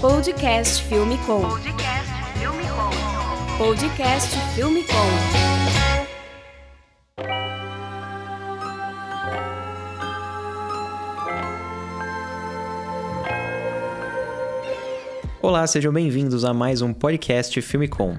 Podcast Filme Com. Podcast Filme Com. Podcast Filme Com. Olá, sejam bem-vindos a mais um podcast Filme Com.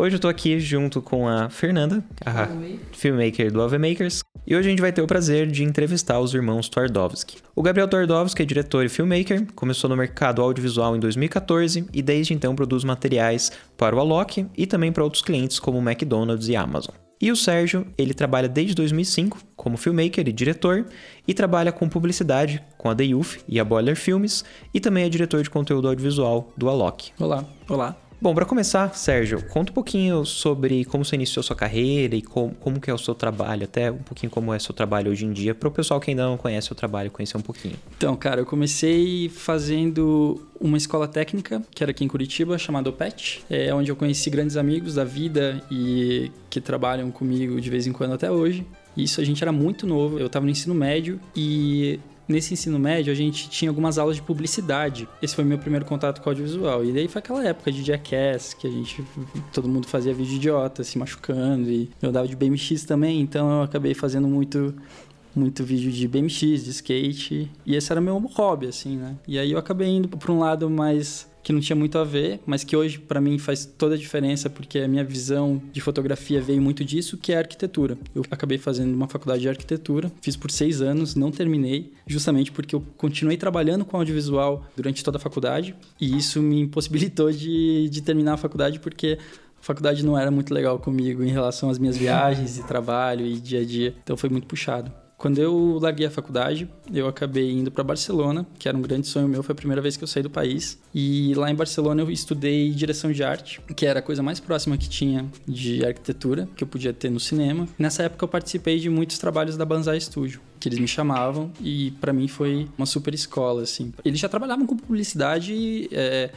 Hoje eu tô aqui junto com a Fernanda, a filmmaker do Ave Makers, e hoje a gente vai ter o prazer de entrevistar os irmãos Twardowski. O Gabriel Twardowski é diretor e filmmaker, começou no mercado audiovisual em 2014 e desde então produz materiais para o Alok e também para outros clientes como o McDonald's e Amazon. E o Sérgio, ele trabalha desde 2005 como filmmaker e diretor e trabalha com publicidade com a The Youth e a Boiler Filmes e também é diretor de conteúdo audiovisual do Alok. Olá, olá. Bom, para começar, Sérgio, conta um pouquinho sobre como você iniciou sua carreira e como, como que é o seu trabalho, até um pouquinho como é o seu trabalho hoje em dia, para o pessoal que ainda não conhece o trabalho conhecer um pouquinho. Então, cara, eu comecei fazendo uma escola técnica, que era aqui em Curitiba, chamada OPET, é onde eu conheci grandes amigos da vida e que trabalham comigo de vez em quando até hoje. Isso a gente era muito novo, eu estava no ensino médio e nesse ensino médio a gente tinha algumas aulas de publicidade. Esse foi meu primeiro contato com audiovisual. E daí foi aquela época de Jackass, que a gente todo mundo fazia vídeo idiota, se machucando e eu dava de BMX também, então eu acabei fazendo muito muito vídeo de BMX, de skate, e esse era meu hobby assim, né? E aí eu acabei indo para um lado mais que não tinha muito a ver, mas que hoje para mim faz toda a diferença porque a minha visão de fotografia veio muito disso, que é a arquitetura. Eu acabei fazendo uma faculdade de arquitetura, fiz por seis anos, não terminei, justamente porque eu continuei trabalhando com audiovisual durante toda a faculdade e isso me impossibilitou de, de terminar a faculdade porque a faculdade não era muito legal comigo em relação às minhas viagens e trabalho e dia a dia, então foi muito puxado. Quando eu larguei a faculdade, eu acabei indo para Barcelona, que era um grande sonho meu, foi a primeira vez que eu saí do país. E lá em Barcelona eu estudei direção de arte, que era a coisa mais próxima que tinha de arquitetura, que eu podia ter no cinema. Nessa época eu participei de muitos trabalhos da Banzai Studio que eles me chamavam e para mim foi uma super escola assim. Eles já trabalhavam com publicidade é,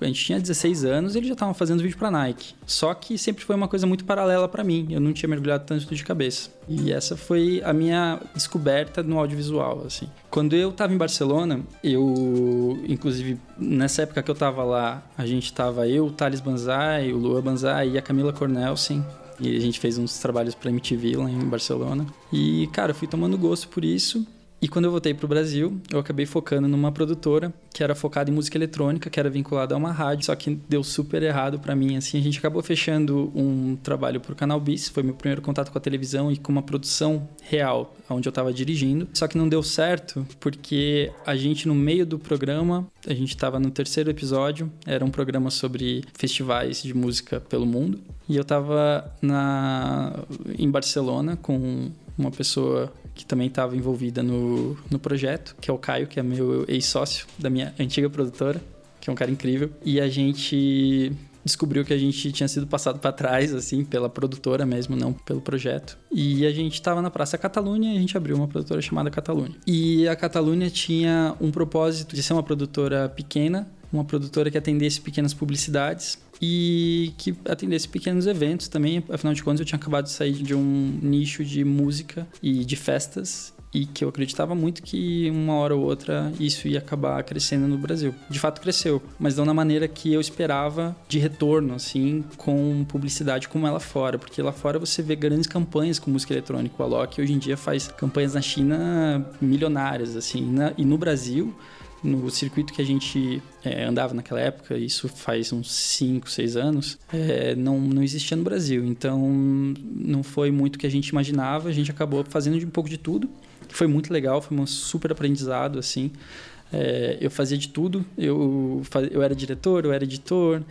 a gente tinha 16 anos e eles já estavam fazendo vídeo para Nike. Só que sempre foi uma coisa muito paralela para mim. Eu não tinha mergulhado tanto de cabeça. E essa foi a minha descoberta no audiovisual, assim. Quando eu estava em Barcelona, eu, inclusive, nessa época que eu estava lá, a gente estava eu, o Thales Banzai, o Lua Banzai e a Camila Cornelsen. E a gente fez uns trabalhos para MTV lá em Barcelona. E, cara, eu fui tomando gosto por isso. E quando eu voltei para o Brasil, eu acabei focando numa produtora que era focada em música eletrônica, que era vinculada a uma rádio, só que deu super errado para mim. Assim, a gente acabou fechando um trabalho para o Canal Bis, foi meu primeiro contato com a televisão e com uma produção real, onde eu estava dirigindo. Só que não deu certo porque a gente no meio do programa, a gente estava no terceiro episódio, era um programa sobre festivais de música pelo mundo, e eu estava na em Barcelona com uma pessoa que também estava envolvida no, no projeto, que é o Caio, que é meu ex-sócio da minha antiga produtora, que é um cara incrível. E a gente descobriu que a gente tinha sido passado para trás, assim, pela produtora mesmo, não pelo projeto. E a gente estava na Praça Catalunha e a gente abriu uma produtora chamada Catalunha. E a Catalunha tinha um propósito de ser uma produtora pequena, uma produtora que atendesse pequenas publicidades e que atendesse pequenos eventos também. Afinal de contas, eu tinha acabado de sair de um nicho de música e de festas e que eu acreditava muito que uma hora ou outra isso ia acabar crescendo no Brasil. De fato cresceu, mas não na maneira que eu esperava de retorno, assim, com publicidade como ela fora, porque lá fora você vê grandes campanhas com música eletrônica. O Alok hoje em dia faz campanhas na China milionárias, assim, e no Brasil no circuito que a gente é, andava naquela época, isso faz uns 5, 6 anos, é, não, não existia no Brasil. Então, não foi muito o que a gente imaginava. A gente acabou fazendo de um pouco de tudo. Foi muito legal, foi um super aprendizado, assim. É, eu fazia de tudo. Eu, eu era diretor, eu era editor.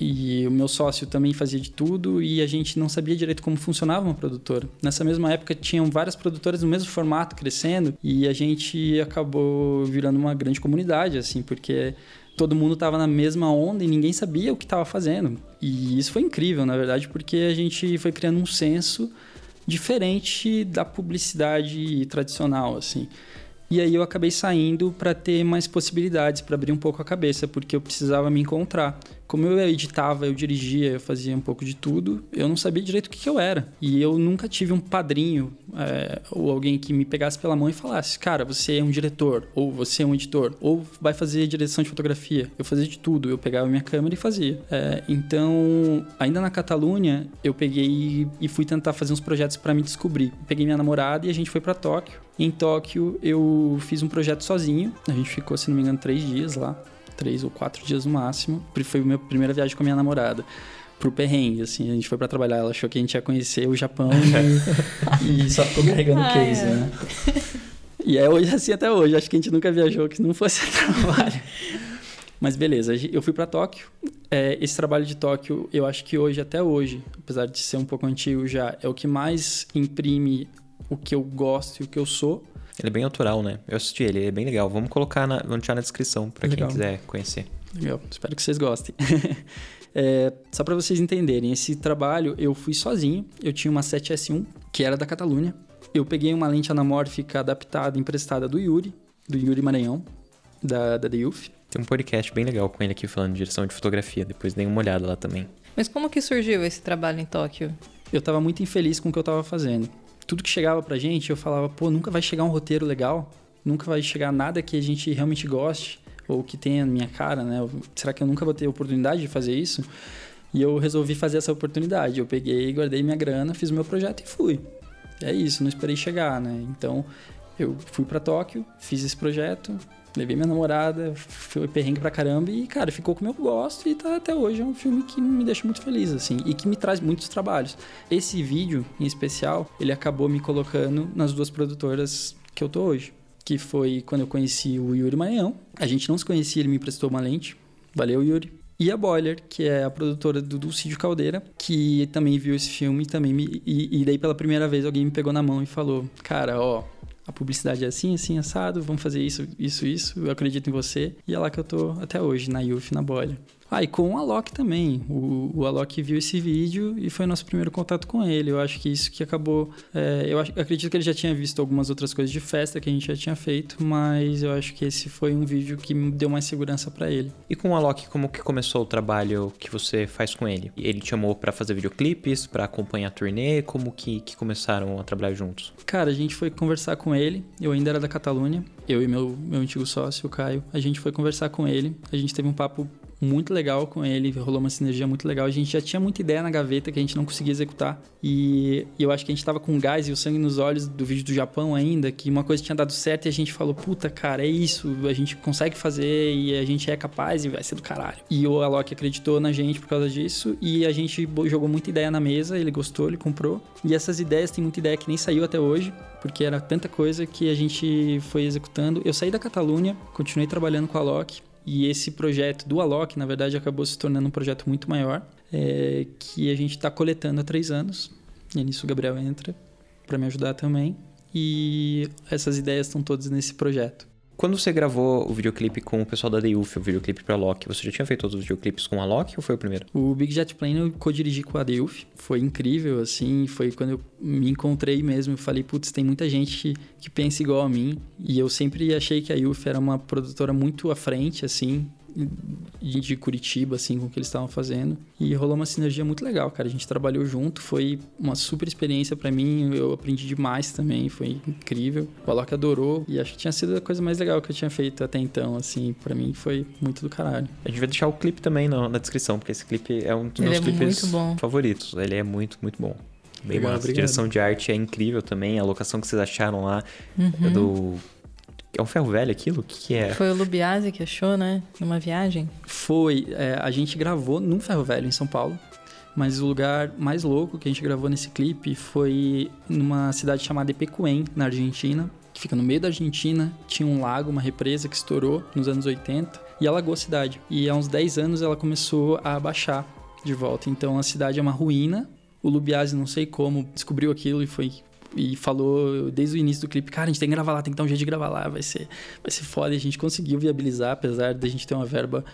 E o meu sócio também fazia de tudo e a gente não sabia direito como funcionava uma produtora. Nessa mesma época tinham várias produtoras no mesmo formato crescendo e a gente acabou virando uma grande comunidade assim, porque todo mundo estava na mesma onda e ninguém sabia o que estava fazendo. E isso foi incrível, na verdade, porque a gente foi criando um senso diferente da publicidade tradicional, assim. E aí eu acabei saindo para ter mais possibilidades, para abrir um pouco a cabeça, porque eu precisava me encontrar como eu editava, eu dirigia, eu fazia um pouco de tudo, eu não sabia direito o que, que eu era. E eu nunca tive um padrinho é, ou alguém que me pegasse pela mão e falasse: Cara, você é um diretor, ou você é um editor, ou vai fazer direção de fotografia. Eu fazia de tudo, eu pegava minha câmera e fazia. É, então, ainda na Catalunha, eu peguei e fui tentar fazer uns projetos para me descobrir. Peguei minha namorada e a gente foi para Tóquio. Em Tóquio, eu fiz um projeto sozinho. A gente ficou, se não me engano, três dias lá três ou quatro dias no máximo. Foi a minha primeira viagem com a minha namorada. Pro perrengue, assim, a gente foi para trabalhar, ela achou que a gente ia conhecer o Japão e, e só ficou carregando o case, é. né? E é hoje assim até hoje, acho que a gente nunca viajou que não fosse trabalho. Mas beleza, eu fui para Tóquio. É, esse trabalho de Tóquio, eu acho que hoje, até hoje, apesar de ser um pouco antigo já, é o que mais imprime o que eu gosto e o que eu sou. Ele é bem autoral, né? Eu assisti ele, ele é bem legal. Vamos colocar na, vamos deixar na descrição para quem quiser conhecer. Legal, espero que vocês gostem. é, só para vocês entenderem, esse trabalho eu fui sozinho. Eu tinha uma 7S1 que era da Catalunha. Eu peguei uma lente anamórfica adaptada, emprestada do Yuri, do Yuri Maranhão, da, da Youth. Tem um podcast bem legal com ele aqui falando de direção de fotografia. Depois dei uma olhada lá também. Mas como que surgiu esse trabalho em Tóquio? Eu estava muito infeliz com o que eu estava fazendo tudo que chegava pra gente, eu falava, pô, nunca vai chegar um roteiro legal, nunca vai chegar nada que a gente realmente goste, ou que tenha minha cara, né? Será que eu nunca vou ter oportunidade de fazer isso? E eu resolvi fazer essa oportunidade. Eu peguei, guardei minha grana, fiz meu projeto e fui. É isso, não esperei chegar, né? Então, eu fui para Tóquio, fiz esse projeto, Levei minha namorada, foi perrengue pra caramba e, cara, ficou como eu gosto e tá até hoje. É um filme que me deixa muito feliz, assim, e que me traz muitos trabalhos. Esse vídeo, em especial, ele acabou me colocando nas duas produtoras que eu tô hoje. Que foi quando eu conheci o Yuri Maranhão. A gente não se conhecia, ele me emprestou uma lente. Valeu, Yuri. E a Boiler, que é a produtora do Dulcídio Caldeira, que também viu esse filme também me, e, e daí pela primeira vez alguém me pegou na mão e falou: Cara, ó, a publicidade é assim, assim, assado, vamos fazer isso, isso, isso, eu acredito em você. E é lá que eu tô até hoje, na Youth, na bolha. Ah, e com o Alok também. O, o Alok viu esse vídeo e foi nosso primeiro contato com ele. Eu acho que isso que acabou. É, eu, acredito que ele já tinha visto algumas outras coisas de festa que a gente já tinha feito, mas eu acho que esse foi um vídeo que deu mais segurança para ele. E com o Alok, como que começou o trabalho que você faz com ele? Ele te chamou para fazer videoclipes, para acompanhar a turnê? Como que, que começaram a trabalhar juntos? Cara, a gente foi conversar com ele. Eu ainda era da Catalunha. Eu e meu, meu antigo sócio, o Caio. A gente foi conversar com ele. A gente teve um papo muito legal com ele, rolou uma sinergia muito legal. A gente já tinha muita ideia na gaveta que a gente não conseguia executar. E, eu acho que a gente tava com gás e o sangue nos olhos do vídeo do Japão ainda, que uma coisa tinha dado certo e a gente falou, puta, cara, é isso, a gente consegue fazer e a gente é capaz e vai ser do caralho. E o Alok acreditou na gente por causa disso e a gente jogou muita ideia na mesa, ele gostou, ele comprou. E essas ideias, tem muita ideia que nem saiu até hoje, porque era tanta coisa que a gente foi executando. Eu saí da Catalunha, continuei trabalhando com a Alok, e esse projeto do Alok, na verdade, acabou se tornando um projeto muito maior, é, que a gente está coletando há três anos. E nisso o Gabriel entra para me ajudar também. E essas ideias estão todas nesse projeto. Quando você gravou o videoclipe com o pessoal da Deuf, o videoclipe pra Loki, você já tinha feito todos os videoclipes com a Loki ou foi o primeiro? O Big Jet Plane eu co-dirigi com a Deuf. Foi incrível, assim. Foi quando eu me encontrei mesmo. Eu falei, putz, tem muita gente que, que pensa igual a mim. E eu sempre achei que a Yuf era uma produtora muito à frente, assim de Curitiba, assim, com o que eles estavam fazendo. E rolou uma sinergia muito legal, cara. A gente trabalhou junto, foi uma super experiência para mim. Eu aprendi demais também, foi incrível. O Alok adorou e acho que tinha sido a coisa mais legal que eu tinha feito até então, assim. para mim foi muito do caralho. A gente vai deixar o clipe também na, na descrição, porque esse clipe é um dos meus é clipes favoritos. Ele é muito, muito bom. Bem Legal, massa. A direção de arte é incrível também. A locação que vocês acharam lá uhum. do é um ferro velho aquilo? O que, que é? Foi o Lubiase que achou, né? Numa viagem? Foi. É, a gente gravou num ferro velho em São Paulo. Mas o lugar mais louco que a gente gravou nesse clipe foi numa cidade chamada Epecuém, na Argentina, que fica no meio da Argentina. Tinha um lago, uma represa que estourou nos anos 80 e alagou a cidade. E há uns 10 anos ela começou a baixar de volta. Então a cidade é uma ruína. O Lubiase, não sei como, descobriu aquilo e foi e falou desde o início do clipe, cara, a gente tem que gravar lá, tem que dar um jeito de gravar lá, vai ser, vai ser foda. E a gente conseguiu viabilizar, apesar da gente ter uma verba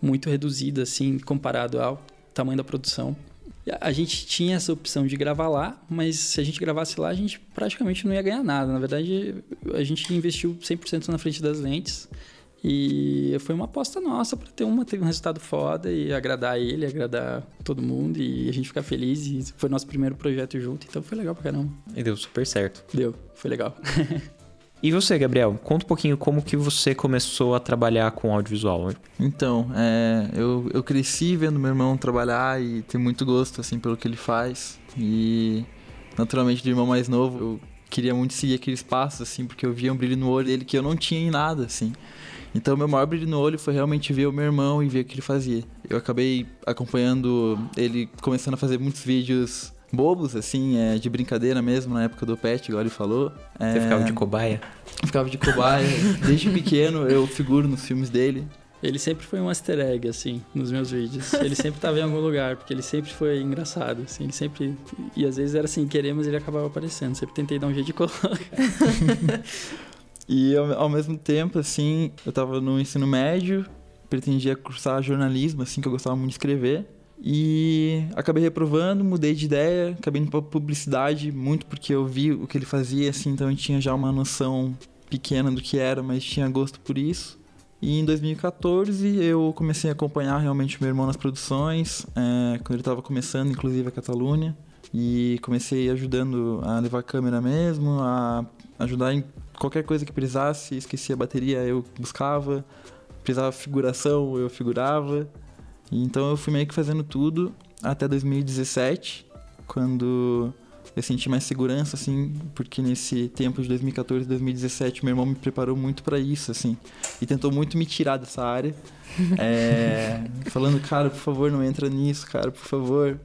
muito reduzida, assim, comparado ao tamanho da produção. A gente tinha essa opção de gravar lá, mas se a gente gravasse lá, a gente praticamente não ia ganhar nada. Na verdade, a gente investiu 100% na frente das lentes E foi uma aposta nossa para ter, uma, ter um resultado foda e agradar ele, agradar todo mundo e a gente ficar feliz. E foi nosso primeiro projeto junto, então foi legal pra caramba. E deu super certo. Deu, foi legal. E você, Gabriel? Conta um pouquinho como que você começou a trabalhar com audiovisual. Então, é, eu, eu cresci vendo meu irmão trabalhar e ter muito gosto, assim, pelo que ele faz. E, naturalmente, de irmão mais novo, eu queria muito seguir aqueles passos, assim, porque eu via um brilho no olho dele que eu não tinha em nada, assim. Então, meu maior brilho no olho foi realmente ver o meu irmão e ver o que ele fazia. Eu acabei acompanhando ele começando a fazer muitos vídeos bobos, assim, é, de brincadeira mesmo, na época do Pet, igual ele falou. É, Você ficava de cobaia? ficava de cobaia. Desde pequeno eu figuro nos filmes dele. Ele sempre foi um easter egg, assim, nos meus vídeos. Ele sempre estava em algum lugar, porque ele sempre foi engraçado, assim. Ele sempre... E às vezes era assim, queremos ele acabava aparecendo. Sempre tentei dar um jeito de colocar. E ao, ao mesmo tempo, assim, eu tava no ensino médio, pretendia cursar jornalismo, assim, que eu gostava muito de escrever. E acabei reprovando, mudei de ideia, acabei indo pra publicidade, muito porque eu vi o que ele fazia, assim, então eu tinha já uma noção pequena do que era, mas tinha gosto por isso. E em 2014 eu comecei a acompanhar realmente meu irmão nas produções, é, quando ele estava começando, inclusive a Catalunha. E comecei ajudando a levar a câmera mesmo, a ajudar em qualquer coisa que precisasse. Esquecia a bateria, eu buscava. Precisava figuração, eu figurava. Então eu fui meio que fazendo tudo até 2017, quando eu senti mais segurança, assim, porque nesse tempo de 2014 e 2017 meu irmão me preparou muito para isso, assim, e tentou muito me tirar dessa área, é, falando, cara, por favor, não entra nisso, cara, por favor,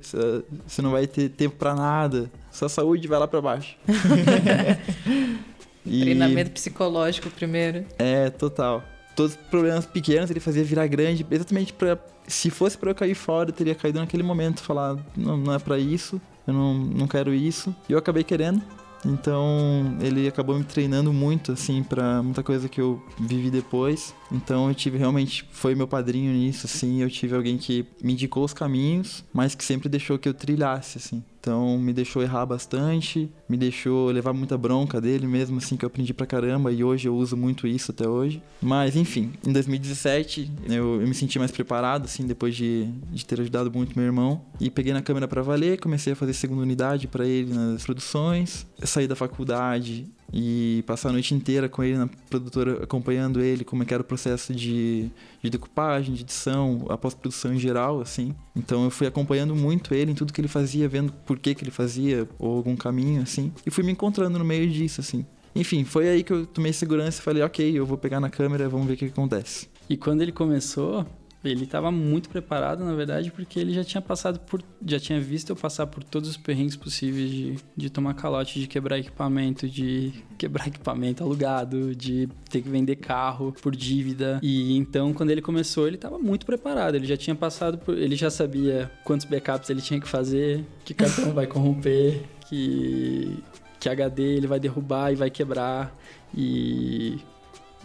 você não vai ter tempo para nada, sua saúde vai lá para baixo. e... Treinamento psicológico primeiro. É, total. Todos os problemas pequenos ele fazia virar grande, exatamente para se fosse para eu cair fora, eu teria caído naquele momento, falar, não, não é para isso, eu não, não quero isso. E eu acabei querendo. Então, ele acabou me treinando muito, assim, para muita coisa que eu vivi depois. Então, eu tive realmente, foi meu padrinho nisso, assim. Eu tive alguém que me indicou os caminhos, mas que sempre deixou que eu trilhasse, assim. Então me deixou errar bastante, me deixou levar muita bronca dele mesmo, assim, que eu aprendi pra caramba e hoje eu uso muito isso até hoje. Mas enfim, em 2017 eu, eu me senti mais preparado, assim, depois de, de ter ajudado muito meu irmão. E peguei na câmera para valer, comecei a fazer segunda unidade para ele nas produções. Saí da faculdade e passar a noite inteira com ele na produtora, acompanhando ele, como é que era o processo de, de decupagem, de edição, a pós-produção em geral, assim. Então eu fui acompanhando muito ele em tudo que ele fazia, vendo por que que ele fazia, ou algum caminho, assim. E fui me encontrando no meio disso, assim. Enfim, foi aí que eu tomei segurança e falei, ok, eu vou pegar na câmera, vamos ver o que, que acontece. E quando ele começou, ele estava muito preparado, na verdade, porque ele já tinha passado por. Já tinha visto eu passar por todos os perrengues possíveis de, de tomar calote, de quebrar equipamento, de quebrar equipamento alugado, de ter que vender carro por dívida. E então, quando ele começou, ele estava muito preparado. Ele já tinha passado por. Ele já sabia quantos backups ele tinha que fazer, que cartão vai corromper, que. que HD ele vai derrubar e vai quebrar. E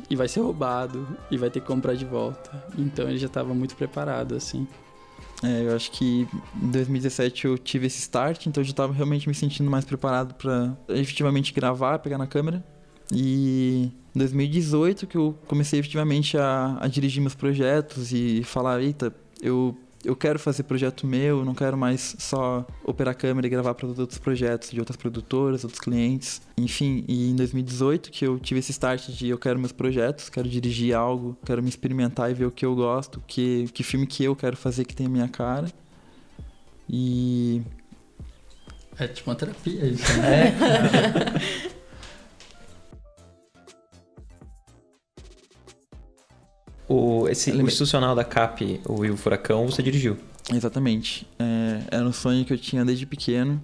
e vai ser roubado e vai ter que comprar de volta. Então ele já estava muito preparado, assim. É, eu acho que em 2017 eu tive esse start, então eu já estava realmente me sentindo mais preparado para efetivamente gravar, pegar na câmera. E em 2018 que eu comecei efetivamente a, a dirigir meus projetos e falar, eita, eu eu quero fazer projeto meu, não quero mais só operar câmera e gravar para outros projetos de outras produtoras, outros clientes. Enfim, e em 2018 que eu tive esse start de eu quero meus projetos, quero dirigir algo, quero me experimentar e ver o que eu gosto, que, que filme que eu quero fazer que tem a minha cara. E. É tipo uma terapia isso, né? É. O, esse, o institucional da CAP, o Will Furacão, você dirigiu. Exatamente. É, era um sonho que eu tinha desde pequeno.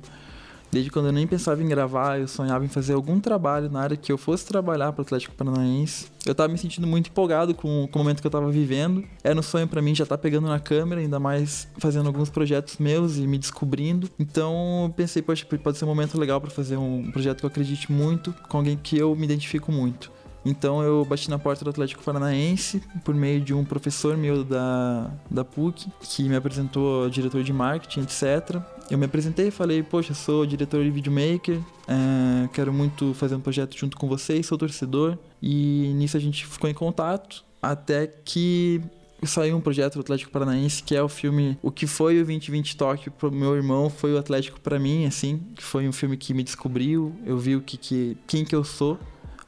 Desde quando eu nem pensava em gravar, eu sonhava em fazer algum trabalho na área que eu fosse trabalhar para o Atlético Paranaense. Eu estava me sentindo muito empolgado com, com o momento que eu estava vivendo. Era um sonho para mim já estar tá pegando na câmera, ainda mais fazendo alguns projetos meus e me descobrindo. Então pensei, poxa, pode ser um momento legal para fazer um projeto que eu acredite muito, com alguém que eu me identifico muito. Então eu bati na porta do Atlético Paranaense por meio de um professor meu da, da PUC que me apresentou diretor de marketing, etc. Eu me apresentei e falei, poxa, sou diretor de videomaker, é, quero muito fazer um projeto junto com vocês, sou torcedor. E nisso a gente ficou em contato até que saiu um projeto do Atlético Paranaense que é o filme O que foi o 2020 Tóquio pro meu irmão foi o Atlético para mim, assim, que foi um filme que me descobriu, eu vi o que, que quem que eu sou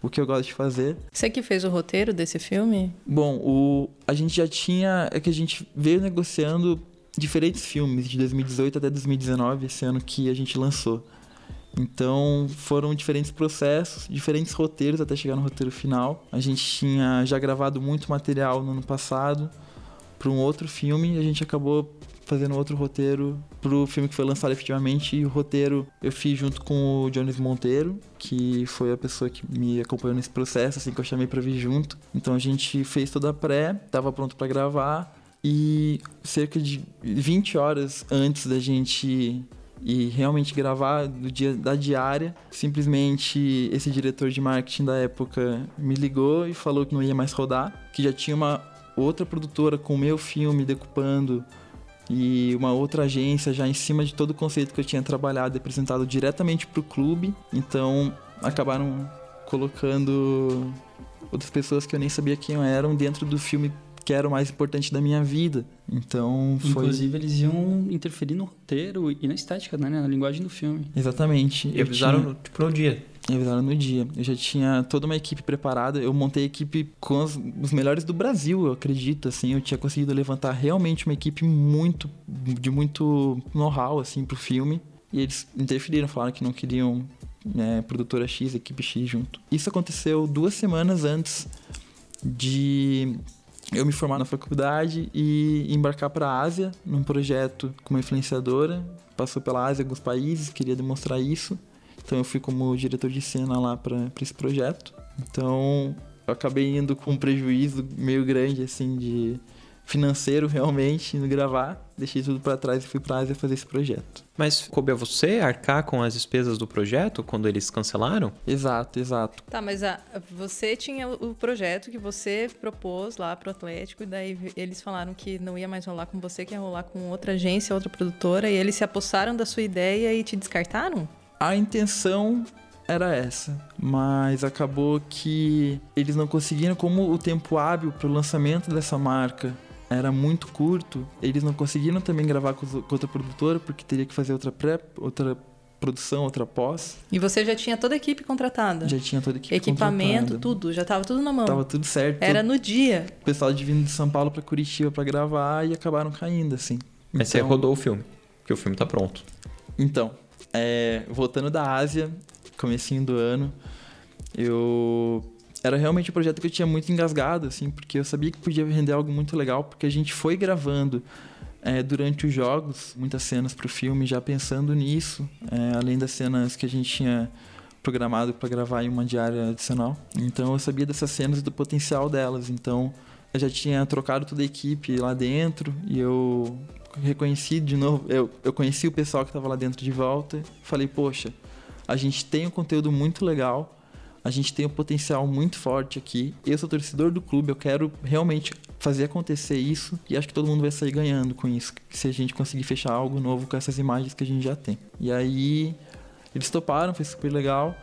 o que eu gosto de fazer. Você que fez o roteiro desse filme? Bom, o, a gente já tinha. É que a gente veio negociando diferentes filmes de 2018 até 2019, esse ano que a gente lançou. Então foram diferentes processos, diferentes roteiros até chegar no roteiro final. A gente tinha já gravado muito material no ano passado para um outro filme e a gente acabou fazendo outro roteiro pro filme que foi lançado efetivamente. E o roteiro eu fiz junto com o Jones Monteiro, que foi a pessoa que me acompanhou nesse processo, assim, que eu chamei para vir junto. Então a gente fez toda a pré, tava pronto para gravar. E cerca de 20 horas antes da gente e realmente gravar do dia da diária. Simplesmente esse diretor de marketing da época me ligou e falou que não ia mais rodar, que já tinha uma outra produtora com o meu filme decupando e uma outra agência já em cima de todo o conceito que eu tinha trabalhado e apresentado diretamente para o clube. Então acabaram colocando outras pessoas que eu nem sabia quem eram dentro do filme que era o mais importante da minha vida. Então foi... Inclusive eles iam interferir no roteiro e na estética, né? Na linguagem do filme. Exatamente. E avisaram tinha... tipo, no dia. Avisaram no dia. Eu já tinha toda uma equipe preparada. Eu montei a equipe com os, os, melhores do Brasil, eu acredito. Assim, eu tinha conseguido levantar realmente uma equipe muito de muito know-how assim pro filme. E eles interferiram, falaram que não queriam né, produtora X, equipe X junto. Isso aconteceu duas semanas antes de eu me formar na faculdade e embarcar para a Ásia num projeto com uma influenciadora. Passou pela Ásia, alguns países, queria demonstrar isso. Então eu fui como diretor de cena lá para esse projeto. Então eu acabei indo com um prejuízo meio grande assim de financeiro realmente indo gravar. Deixei tudo para trás e fui para a Ásia fazer esse projeto. Mas coube a você arcar com as despesas do projeto quando eles cancelaram? Exato, exato. Tá, mas a, você tinha o projeto que você propôs lá pro Atlético e daí eles falaram que não ia mais rolar com você, que ia rolar com outra agência, outra produtora e eles se apossaram da sua ideia e te descartaram? A intenção era essa, mas acabou que eles não conseguiram, como o tempo hábil para o lançamento dessa marca era muito curto, eles não conseguiram também gravar com, outra produtora, porque teria que fazer outra pré, outra produção, outra pós. E você já tinha toda a equipe contratada? Já tinha toda a equipe Equipamento, contratada. tudo, já estava tudo na mão. Tava tudo certo. Era no dia. O pessoal de vindo de São Paulo para Curitiba para gravar e acabaram caindo, assim. Mas então... você rodou o filme, que o filme tá pronto. Então, é, voltando da Ásia, comecinho do ano, eu era realmente um projeto que eu tinha muito engasgado, assim, porque eu sabia que podia render algo muito legal, porque a gente foi gravando é, durante os jogos muitas cenas para o filme, já pensando nisso, é, além das cenas que a gente tinha programado para gravar em uma diária adicional. Então eu sabia dessas cenas e do potencial delas. Então eu já tinha trocado toda a equipe lá dentro e eu reconheci de novo, eu, eu conheci o pessoal que estava lá dentro de volta. Falei, poxa, a gente tem um conteúdo muito legal a gente tem um potencial muito forte aqui. Eu sou torcedor do clube, eu quero realmente fazer acontecer isso e acho que todo mundo vai sair ganhando com isso, se a gente conseguir fechar algo novo com essas imagens que a gente já tem. E aí eles toparam, foi super legal.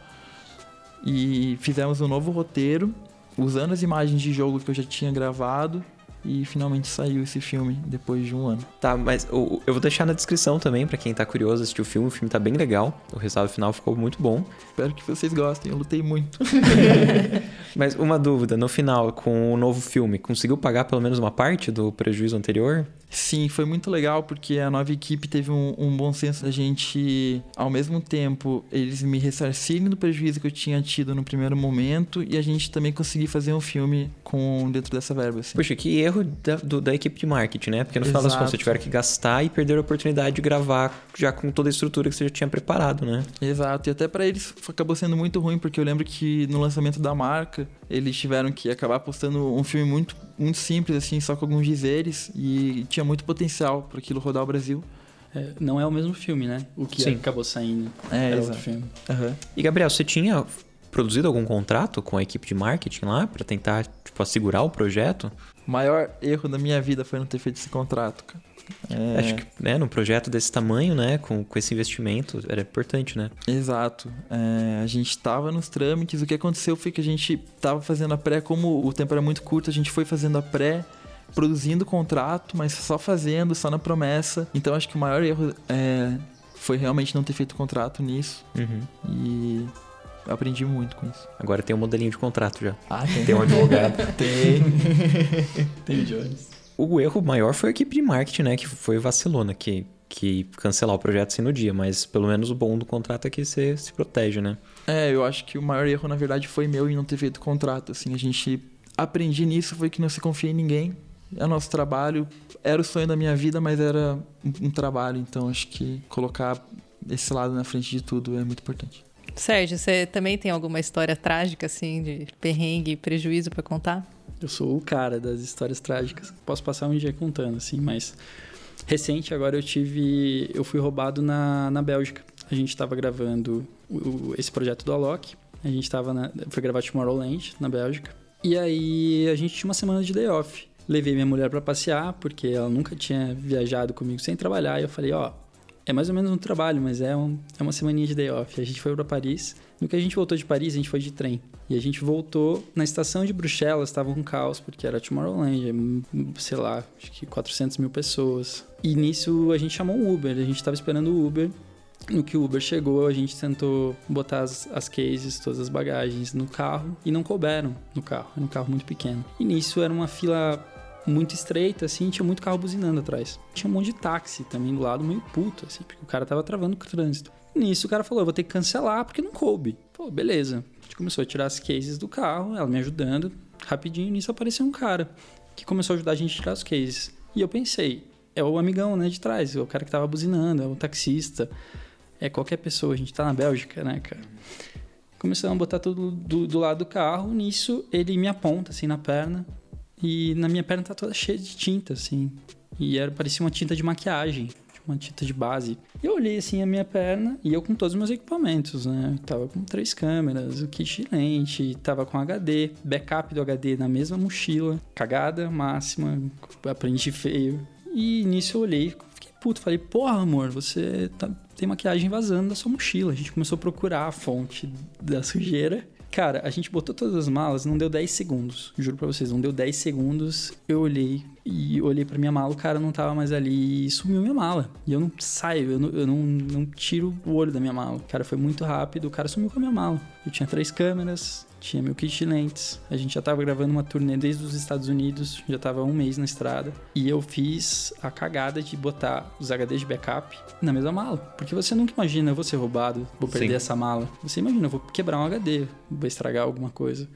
E fizemos um novo roteiro, usando as imagens de jogo que eu já tinha gravado e finalmente saiu esse filme depois de um ano. Tá, mas eu, eu vou deixar na descrição também para quem tá curioso assistir o filme. O filme tá bem legal. O resultado final ficou muito bom. Espero que vocês gostem. Eu lutei muito. mas uma dúvida, no final, com o novo filme, conseguiu pagar pelo menos uma parte do prejuízo anterior? Sim, foi muito legal porque a nova equipe teve um, um bom senso da gente, ao mesmo tempo, eles me ressarcirem do prejuízo que eu tinha tido no primeiro momento e a gente também conseguir fazer um filme com dentro dessa verba. Assim. Poxa, que erro da, do, da equipe de marketing, né? Porque no final das contas, vocês tiveram que gastar e perder a oportunidade de gravar já com toda a estrutura que você já tinha preparado, né? Exato, e até para eles acabou sendo muito ruim, porque eu lembro que no lançamento da marca, eles tiveram que acabar postando um filme muito, muito simples, assim, só com alguns dizeres, e tinha muito potencial para aquilo rodar o Brasil. É, não é o mesmo filme, né? O que Sim. acabou saindo. É, era exato. outro filme. Uhum. E Gabriel, você tinha produzido algum contrato com a equipe de marketing lá para tentar, tipo, assegurar o projeto? O maior erro da minha vida foi não ter feito esse contrato, cara. É... Acho que, né, num projeto desse tamanho, né, com, com esse investimento, era importante, né? Exato. É, a gente estava nos trâmites, o que aconteceu foi que a gente estava fazendo a pré, como o tempo era muito curto, a gente foi fazendo a pré, produzindo o contrato, mas só fazendo, só na promessa. Então acho que o maior erro é, foi realmente não ter feito contrato nisso. Uhum. E aprendi muito com isso. Agora tem um modelinho de contrato já. Ah, tem. Tem um advogado. tem. tem Jones. O erro maior foi a equipe de marketing, né? Que foi vacilona, que, que cancelar o projeto assim no dia. Mas pelo menos o bom do contrato é que você se protege, né? É, eu acho que o maior erro, na verdade, foi meu em não ter feito contrato. Assim, a gente aprendi nisso, foi que não se confia em ninguém. É nosso trabalho. Era o sonho da minha vida, mas era um, um trabalho. Então acho que colocar esse lado na frente de tudo é muito importante. Sérgio, você também tem alguma história trágica, assim, de perrengue e prejuízo para contar? Eu sou o cara das histórias trágicas. Posso passar um dia contando, assim, mas recente agora eu tive. Eu fui roubado na, na Bélgica. A gente estava gravando o, esse projeto do Alok. A gente estava foi gravar Tomorrowland na Bélgica. E aí a gente tinha uma semana de day off. Levei minha mulher para passear, porque ela nunca tinha viajado comigo sem trabalhar. E eu falei, ó, é mais ou menos um trabalho, mas é, um, é uma semaninha de day off. A gente foi para Paris. No que a gente voltou de Paris, a gente foi de trem. E a gente voltou na estação de Bruxelas, estava um caos, porque era Tomorrowland, sei lá, acho que 400 mil pessoas. E nisso a gente chamou um Uber, a gente estava esperando o Uber. No que o Uber chegou, a gente tentou botar as, as cases, todas as bagagens no carro e não couberam no carro. Era um carro muito pequeno. E nisso era uma fila muito estreita, assim, tinha muito carro buzinando atrás. Tinha um monte de táxi também do lado, meio puto, assim, porque o cara tava travando o trânsito. Nisso o cara falou, eu vou ter que cancelar porque não coube. Pô, beleza. A gente começou a tirar as cases do carro, ela me ajudando. Rapidinho, nisso apareceu um cara que começou a ajudar a gente a tirar os cases. E eu pensei, é o amigão, né, de trás, é o cara que tava buzinando, é o taxista, é qualquer pessoa. A gente tá na Bélgica, né, cara? Começamos a botar tudo do, do lado do carro. Nisso, ele me aponta, assim, na perna. E na minha perna tá toda cheia de tinta, assim. E era, parecia uma tinta de maquiagem, uma tinta de base. E eu olhei assim a minha perna e eu com todos os meus equipamentos, né? Eu tava com três câmeras, o kit de lente, tava com HD, backup do HD na mesma mochila, cagada máxima, aprendi feio. E nisso eu olhei, fiquei puto, falei, porra, amor, você tá, tem maquiagem vazando da sua mochila. A gente começou a procurar a fonte da sujeira Cara, a gente botou todas as malas, não deu 10 segundos. Juro pra vocês, não deu 10 segundos. Eu olhei e olhei pra minha mala, o cara não tava mais ali e sumiu minha mala. E eu não saio, eu não, eu não, não tiro o olho da minha mala. Cara, foi muito rápido, o cara sumiu com a minha mala. Eu tinha três câmeras, tinha meu kit de lentes. A gente já tava gravando uma turnê desde os Estados Unidos, já tava um mês na estrada. E eu fiz a cagada de botar os HDs de backup na mesma mala. Porque você nunca imagina, eu vou ser roubado, vou perder Sim. essa mala. Você imagina, eu vou quebrar um HD, vou estragar alguma coisa.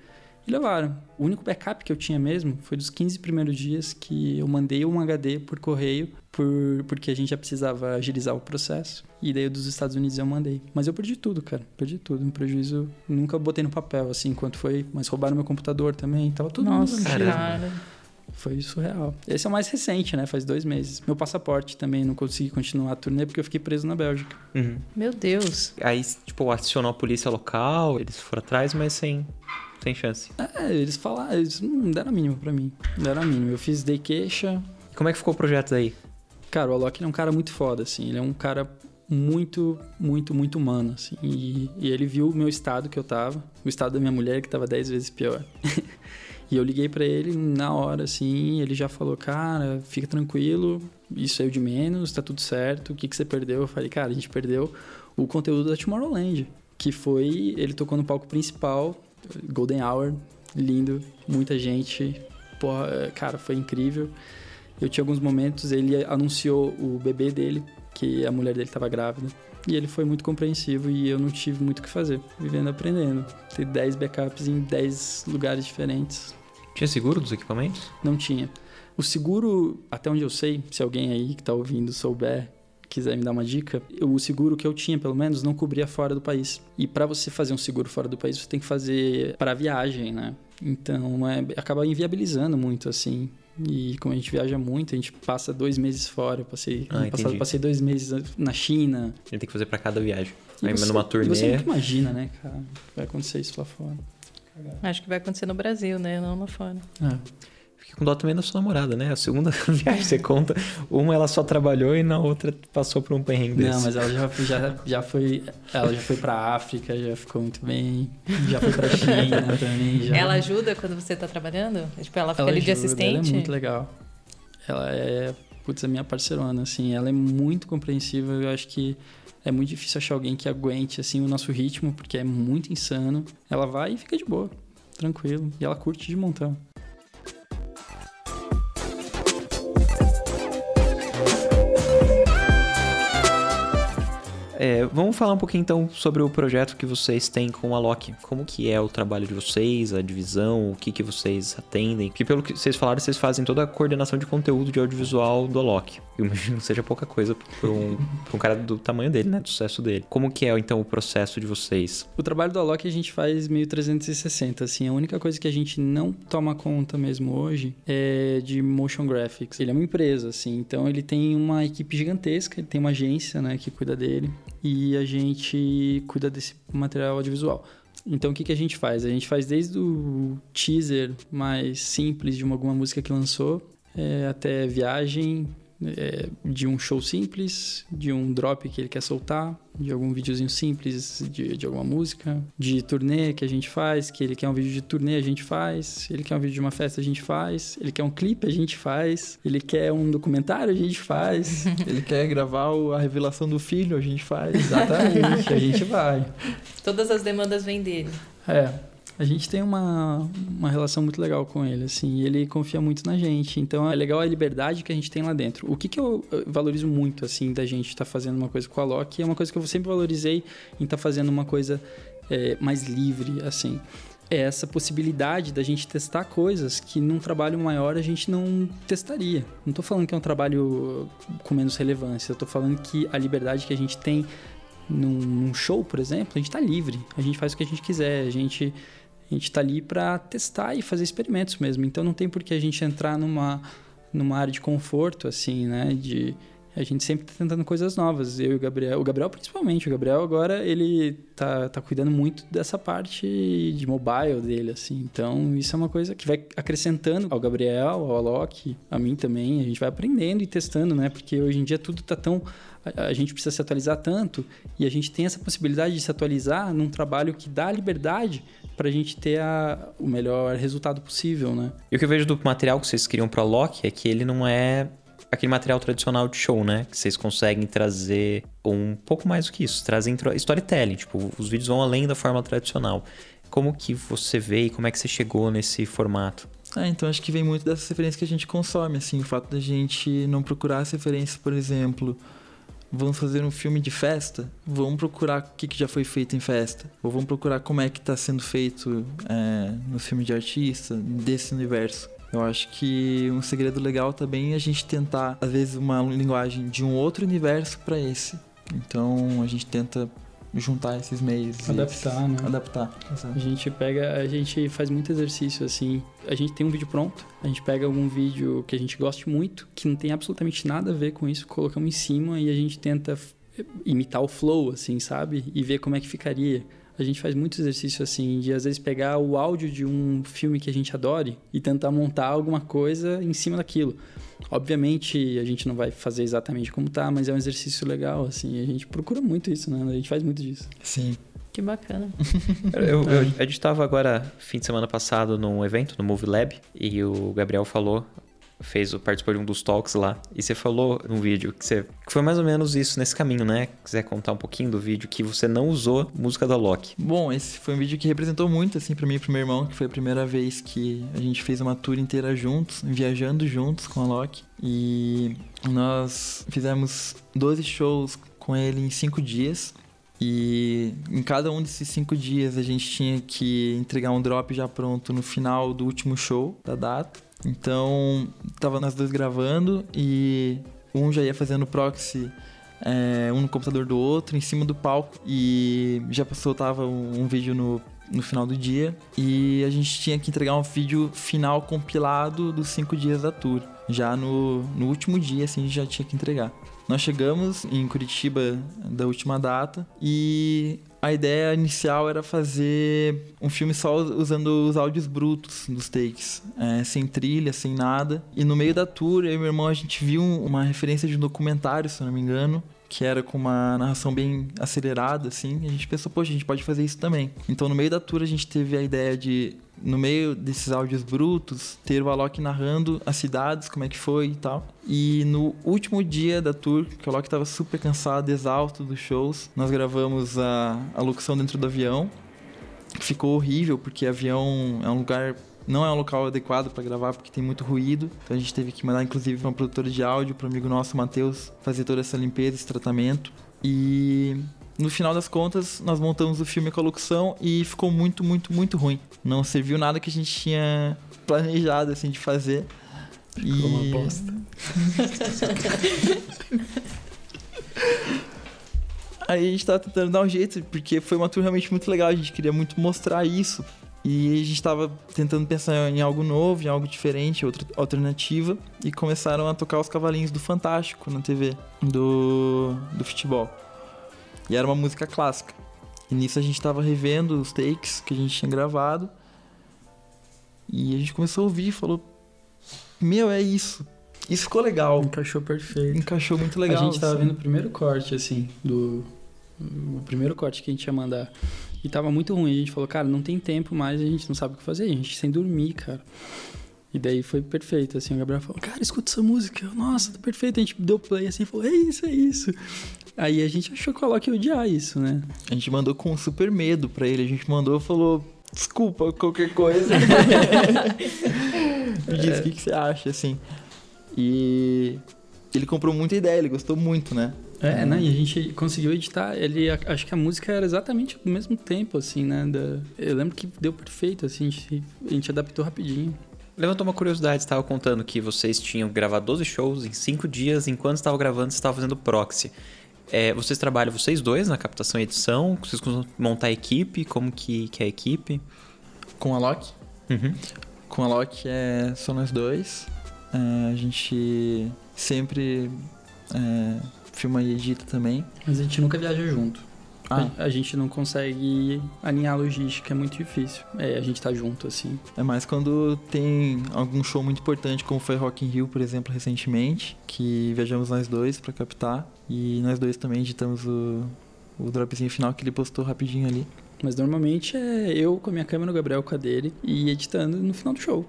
E levaram. O único backup que eu tinha mesmo foi dos 15 primeiros dias que eu mandei um HD por correio, por, porque a gente já precisava agilizar o processo. E daí dos Estados Unidos eu mandei. Mas eu perdi tudo, cara. Perdi tudo. Um prejuízo. Nunca botei no papel, assim, quanto foi. Mas roubaram meu computador também. Tava tudo Nossa, cara. Foi surreal. Esse é o mais recente, né? Faz dois meses. Meu passaporte também não consegui continuar a turnê porque eu fiquei preso na Bélgica. Uhum. Meu Deus. Aí, tipo, acionou a polícia local, eles foram atrás, mas sem sem chance. É, eles falaram, eles não deram a mínima pra mim. Não deram a mínima. Eu fiz day queixa. Como é que ficou o projeto aí? Cara, o Alok é um cara muito foda, assim. Ele é um cara muito, muito, muito humano, assim. E, e ele viu o meu estado que eu tava, o estado da minha mulher, que tava dez vezes pior. e eu liguei para ele na hora, assim, ele já falou, cara, fica tranquilo, isso é o de menos, tá tudo certo, o que, que você perdeu? Eu falei, cara, a gente perdeu o conteúdo da Tomorrowland, que foi, ele tocou no palco principal, Golden Hour, lindo, muita gente. Porra, cara, foi incrível. Eu tinha alguns momentos, ele anunciou o bebê dele, que a mulher dele estava grávida. E ele foi muito compreensivo e eu não tive muito o que fazer, vivendo aprendendo. Ter 10 backups em 10 lugares diferentes. Tinha seguro dos equipamentos? Não tinha. O seguro, até onde eu sei, se alguém aí que está ouvindo souber, quiser me dar uma dica, o seguro que eu tinha, pelo menos, não cobria fora do país. E para você fazer um seguro fora do país, você tem que fazer para viagem, né? Então, é, acaba inviabilizando muito, assim. E como a gente viaja muito, a gente passa dois meses fora. Eu passei, ah, passado, passei dois meses na China. A gente tem que fazer para cada viagem. Vai você, numa turnê. Você nunca imagina, né, cara? Vai acontecer isso lá fora. Acho que vai acontecer no Brasil, né? Não lá fora. É. Fiquei com dó também da sua namorada, né? A segunda viagem você conta, uma ela só trabalhou e na outra passou por um perrengue Não, desse. mas ela já, já, já foi. Ela já foi pra África, já ficou muito bem. Já foi pra China também. Já. Ela ajuda quando você tá trabalhando? Tipo, ela fica Ela ali de ajuda, assistente? Ela é muito legal. Ela é, putz, a minha parceirona, assim. Ela é muito compreensiva. Eu acho que é muito difícil achar alguém que aguente, assim, o nosso ritmo, porque é muito insano. Ela vai e fica de boa, tranquilo. E ela curte de montão. É, vamos falar um pouquinho então sobre o projeto que vocês têm com a Loki. Como que é o trabalho de vocês, a divisão, o que, que vocês atendem? Que pelo que vocês falaram, vocês fazem toda a coordenação de conteúdo de audiovisual do Loki. Eu imagino que seja pouca coisa para um, um cara do tamanho dele, né? Do sucesso dele. Como que é então o processo de vocês? O trabalho do Alok a gente faz meio 360, assim. A única coisa que a gente não toma conta mesmo hoje é de motion graphics. Ele é uma empresa, assim, então ele tem uma equipe gigantesca, ele tem uma agência, né, que cuida dele e a gente cuida desse material audiovisual. Então o que, que a gente faz? A gente faz desde o teaser mais simples de uma, alguma música que lançou é, até viagem, é, de um show simples, de um drop que ele quer soltar, de algum videozinho simples de, de alguma música, de turnê que a gente faz, que ele quer um vídeo de turnê, a gente faz, ele quer um vídeo de uma festa, a gente faz, ele quer um clipe, a gente faz, ele quer um documentário, a gente faz. Ele quer gravar o- a revelação do filho, a gente faz. Exatamente, a gente vai. Todas as demandas vêm dele. É, a gente tem uma, uma relação muito legal com ele, assim, e ele confia muito na gente. Então é legal a liberdade que a gente tem lá dentro. O que, que eu valorizo muito, assim, da gente estar fazendo uma coisa com a Loki é uma coisa que eu sempre valorizei em estar fazendo uma coisa eh, mais livre, assim. É essa possibilidade da gente testar coisas que num trabalho maior a gente não testaria. Não tô falando que é um trabalho com menos relevância, tô falando que a liberdade que a gente tem num, num show, por exemplo, a gente tá livre. A gente faz o que a gente quiser, a gente a gente tá ali para testar e fazer experimentos mesmo. Então não tem por que a gente entrar numa, numa área de conforto, assim, né? De, a gente sempre tá tentando coisas novas. Eu e o Gabriel, o Gabriel principalmente. O Gabriel agora, ele tá, tá cuidando muito dessa parte de mobile dele, assim. Então isso é uma coisa que vai acrescentando ao Gabriel, ao Alok, a mim também. A gente vai aprendendo e testando, né? Porque hoje em dia tudo tá tão... A, a gente precisa se atualizar tanto e a gente tem essa possibilidade de se atualizar num trabalho que dá liberdade pra gente ter a, o melhor resultado possível, né? E o que eu vejo do material que vocês criam pra Loki é que ele não é aquele material tradicional de show, né? Que vocês conseguem trazer um pouco mais do que isso. Trazem storytelling, tipo, os vídeos vão além da forma tradicional. Como que você vê e como é que você chegou nesse formato? Ah, então acho que vem muito dessas referências que a gente consome, assim, o fato da gente não procurar as referências, por exemplo, vamos fazer um filme de festa, vamos procurar o que, que já foi feito em festa, ou vamos procurar como é que está sendo feito é, no filme de artista, desse universo. Eu acho que um segredo legal também é a gente tentar, às vezes, uma linguagem de um outro universo para esse. Então a gente tenta juntar esses meios. e Adaptar, né? Adaptar, A exato. gente pega, a gente faz muito exercício assim. A gente tem um vídeo pronto, a gente pega algum vídeo que a gente goste muito, que não tem absolutamente nada a ver com isso, colocamos em cima e a gente tenta imitar o flow, assim, sabe? E ver como é que ficaria. A gente faz muito exercício assim, de às vezes pegar o áudio de um filme que a gente adore e tentar montar alguma coisa em cima daquilo. Obviamente, a gente não vai fazer exatamente como tá, mas é um exercício legal, assim. A gente procura muito isso, né? A gente faz muito disso. Sim. Que bacana. Eu, eu- a gente tava agora, fim de semana passado, num evento, no Movie Lab, e o Gabriel falou, fez, o- participou de um dos talks lá, e você falou num vídeo que, você, que foi mais ou menos isso nesse caminho, né? Quiser contar um pouquinho do vídeo, que você não usou música da Loki. Bom, esse foi um vídeo que representou muito, assim, pra mim e pro meu irmão, que foi a primeira vez que a gente fez uma tour inteira juntos, viajando juntos com a Loki. E nós fizemos 12 shows com ele em 5 dias. E em cada um desses 5 dias a gente tinha que entregar um drop já pronto no final do último show da data. Então, tava nós dois gravando e um já ia fazendo proxy é, um no computador do outro, em cima do palco. E já soltava um, um vídeo no, no final do dia e a gente tinha que entregar um vídeo final compilado dos cinco dias da tour. Já no, no último dia, assim, a gente já tinha que entregar. Nós chegamos em Curitiba da última data e a ideia inicial era fazer um filme só usando os áudios brutos dos takes, é, sem trilha, sem nada. E no meio da tour, eu e meu irmão, a gente viu uma referência de um documentário, se não me engano, que era com uma narração bem acelerada, assim, a gente pensou, poxa, a gente pode fazer isso também. Então, no meio da tour, a gente teve a ideia de, no meio desses áudios brutos, ter o Alok narrando as cidades, como é que foi e tal. E no último dia da tour, que o Alok estava super cansado, exausto dos shows, nós gravamos a, a locução dentro do avião. Ficou horrível, porque avião é um lugar não é um local adequado para gravar porque tem muito ruído. Então a gente teve que mandar inclusive para uma produtora de áudio, para um amigo nosso, Matheus, fazer toda essa limpeza, esse tratamento. E no final das contas, nós montamos o filme com a locução e ficou muito, muito, muito ruim. Não serviu nada que a gente tinha planejado assim de fazer. Ficou e... uma bosta. Aí a gente tava tentando dar um jeito, porque foi uma tour realmente muito legal, a gente queria muito mostrar isso. E a gente estava tentando pensar em algo novo, em algo diferente, outra alternativa, e começaram a tocar os cavalinhos do Fantástico na TV, do, do futebol. E era uma música clássica. E nisso a gente estava revendo os takes que a gente tinha gravado. E a gente começou a ouvir e falou: Meu, é isso. Isso ficou legal. Encaixou perfeito. Encaixou muito legal. A gente estava assim. vendo o primeiro corte, assim, do. O primeiro corte que a gente ia mandar. E tava muito ruim. A gente falou, cara, não tem tempo mais, a gente não sabe o que fazer. A gente sem dormir, cara. E daí foi perfeito, assim, o Gabriel falou, cara, escuta essa música. Nossa, tá perfeito. A gente deu play assim e falou, é isso, é isso. Aí a gente achou que o Alok ia odiar isso, né? A gente mandou com super medo pra ele. A gente mandou e falou, desculpa, qualquer coisa. Me diz o que, que você acha, assim. E ele comprou muita ideia, ele gostou muito, né? É, né? E a gente conseguiu editar. Ele, acho que a música era exatamente do mesmo tempo, assim, né? Da, eu lembro que deu perfeito, assim, a gente, a gente adaptou rapidinho. Levantou uma curiosidade, estava contando que vocês tinham gravado 12 shows em 5 dias, enquanto estavam gravando, vocês estavam fazendo proxy. É, vocês trabalham vocês dois na captação e edição? Vocês costumam montar a equipe? Como que, que é a equipe? Com a Loki? Uhum. Com a Loki é só nós dois. É, a gente sempre é, filma e edita também. Mas a gente nunca viaja junto. Ah. A, a gente não consegue alinhar a logística, é muito difícil. É, a gente tá junto, assim. É mais quando tem algum show muito importante, como foi Rock in Rio, por exemplo, recentemente, que viajamos nós dois para captar. E nós dois também editamos o, o dropzinho final que ele postou rapidinho ali. Mas normalmente é eu com a minha câmera, o Gabriel com a dele, e editando no final do show.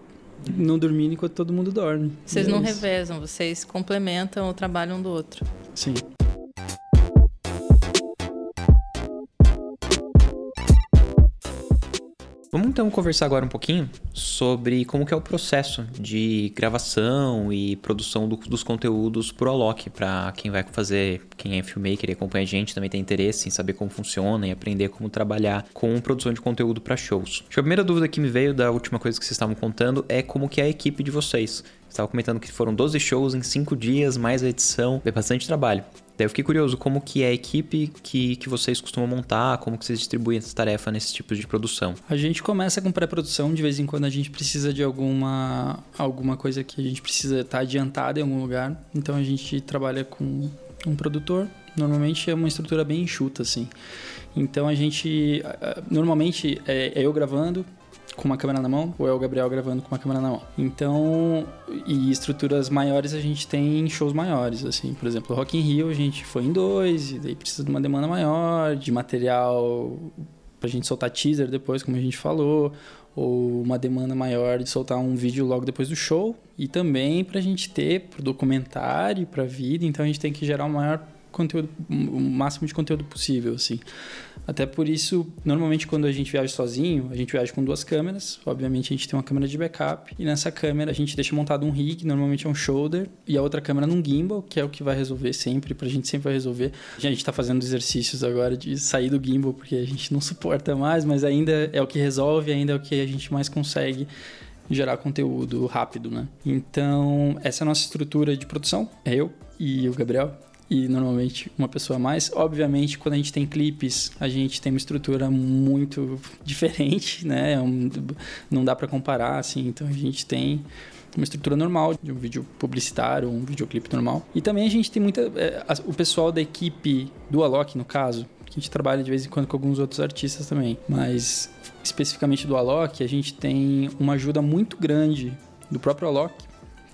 Não dormindo enquanto todo mundo dorme. Vocês não isso. revezam, vocês complementam o trabalho um do outro. Sim. Vamos então conversar agora um pouquinho sobre como que é o processo de gravação e produção do- dos conteúdos pro Alok, para quem vai fazer, quem é filmmaker e acompanha a gente, também tem interesse em saber como funciona e aprender como trabalhar com produção de conteúdo para shows. A primeira dúvida que me veio da última coisa que vocês estavam contando é como que é a equipe de vocês. Você estava comentando que foram 12 shows em 5 dias, mais a edição, é bastante trabalho. Daí eu fiquei curioso, como que é a equipe que, que vocês costumam montar, como que vocês distribuem essa tarefa nesse tipo de produção? A gente começa com pré-produção, de vez em quando a gente precisa de alguma, alguma coisa que a gente precisa estar adiantado em algum lugar. Então a gente trabalha com um produtor. Normalmente é uma estrutura bem enxuta, assim. Então a gente. Normalmente é é eu gravando com uma câmera na mão, ou é o Gabriel gravando com uma câmera na mão. Então, e estruturas maiores a gente tem em shows maiores, assim. Por exemplo, Rock in Rio a gente foi em dois, e daí precisa de uma demanda maior, de material pra gente soltar teaser depois, como a gente falou, ou uma demanda maior de soltar um vídeo logo depois do show, e também pra gente ter pro documentário, pra vida, então a gente tem que gerar o maior conteúdo, o máximo de conteúdo possível, assim. Até por isso, normalmente quando a gente viaja sozinho, a gente viaja com duas câmeras. Obviamente a gente tem uma câmera de backup e nessa câmera a gente deixa montado um rig, normalmente é um shoulder, e a outra câmera num gimbal, que é o que vai resolver sempre, pra gente sempre vai resolver. A gente tá fazendo exercícios agora de sair do gimbal porque a gente não suporta mais, mas ainda é o que resolve, ainda é o que a gente mais consegue gerar conteúdo rápido, né? Então, essa é a nossa estrutura de produção. É eu e o Gabriel. E normalmente uma pessoa a mais. Obviamente, quando a gente tem clipes, a gente tem uma estrutura muito diferente, né? É não dá para comparar, assim. Então a gente tem uma estrutura normal de um vídeo publicitário, um videoclipe normal. E também a gente tem muita. É, o pessoal da equipe do Alok, no caso, que a gente trabalha de vez em quando com alguns outros artistas também. Mas especificamente do Alok, a gente tem uma ajuda muito grande do próprio Alok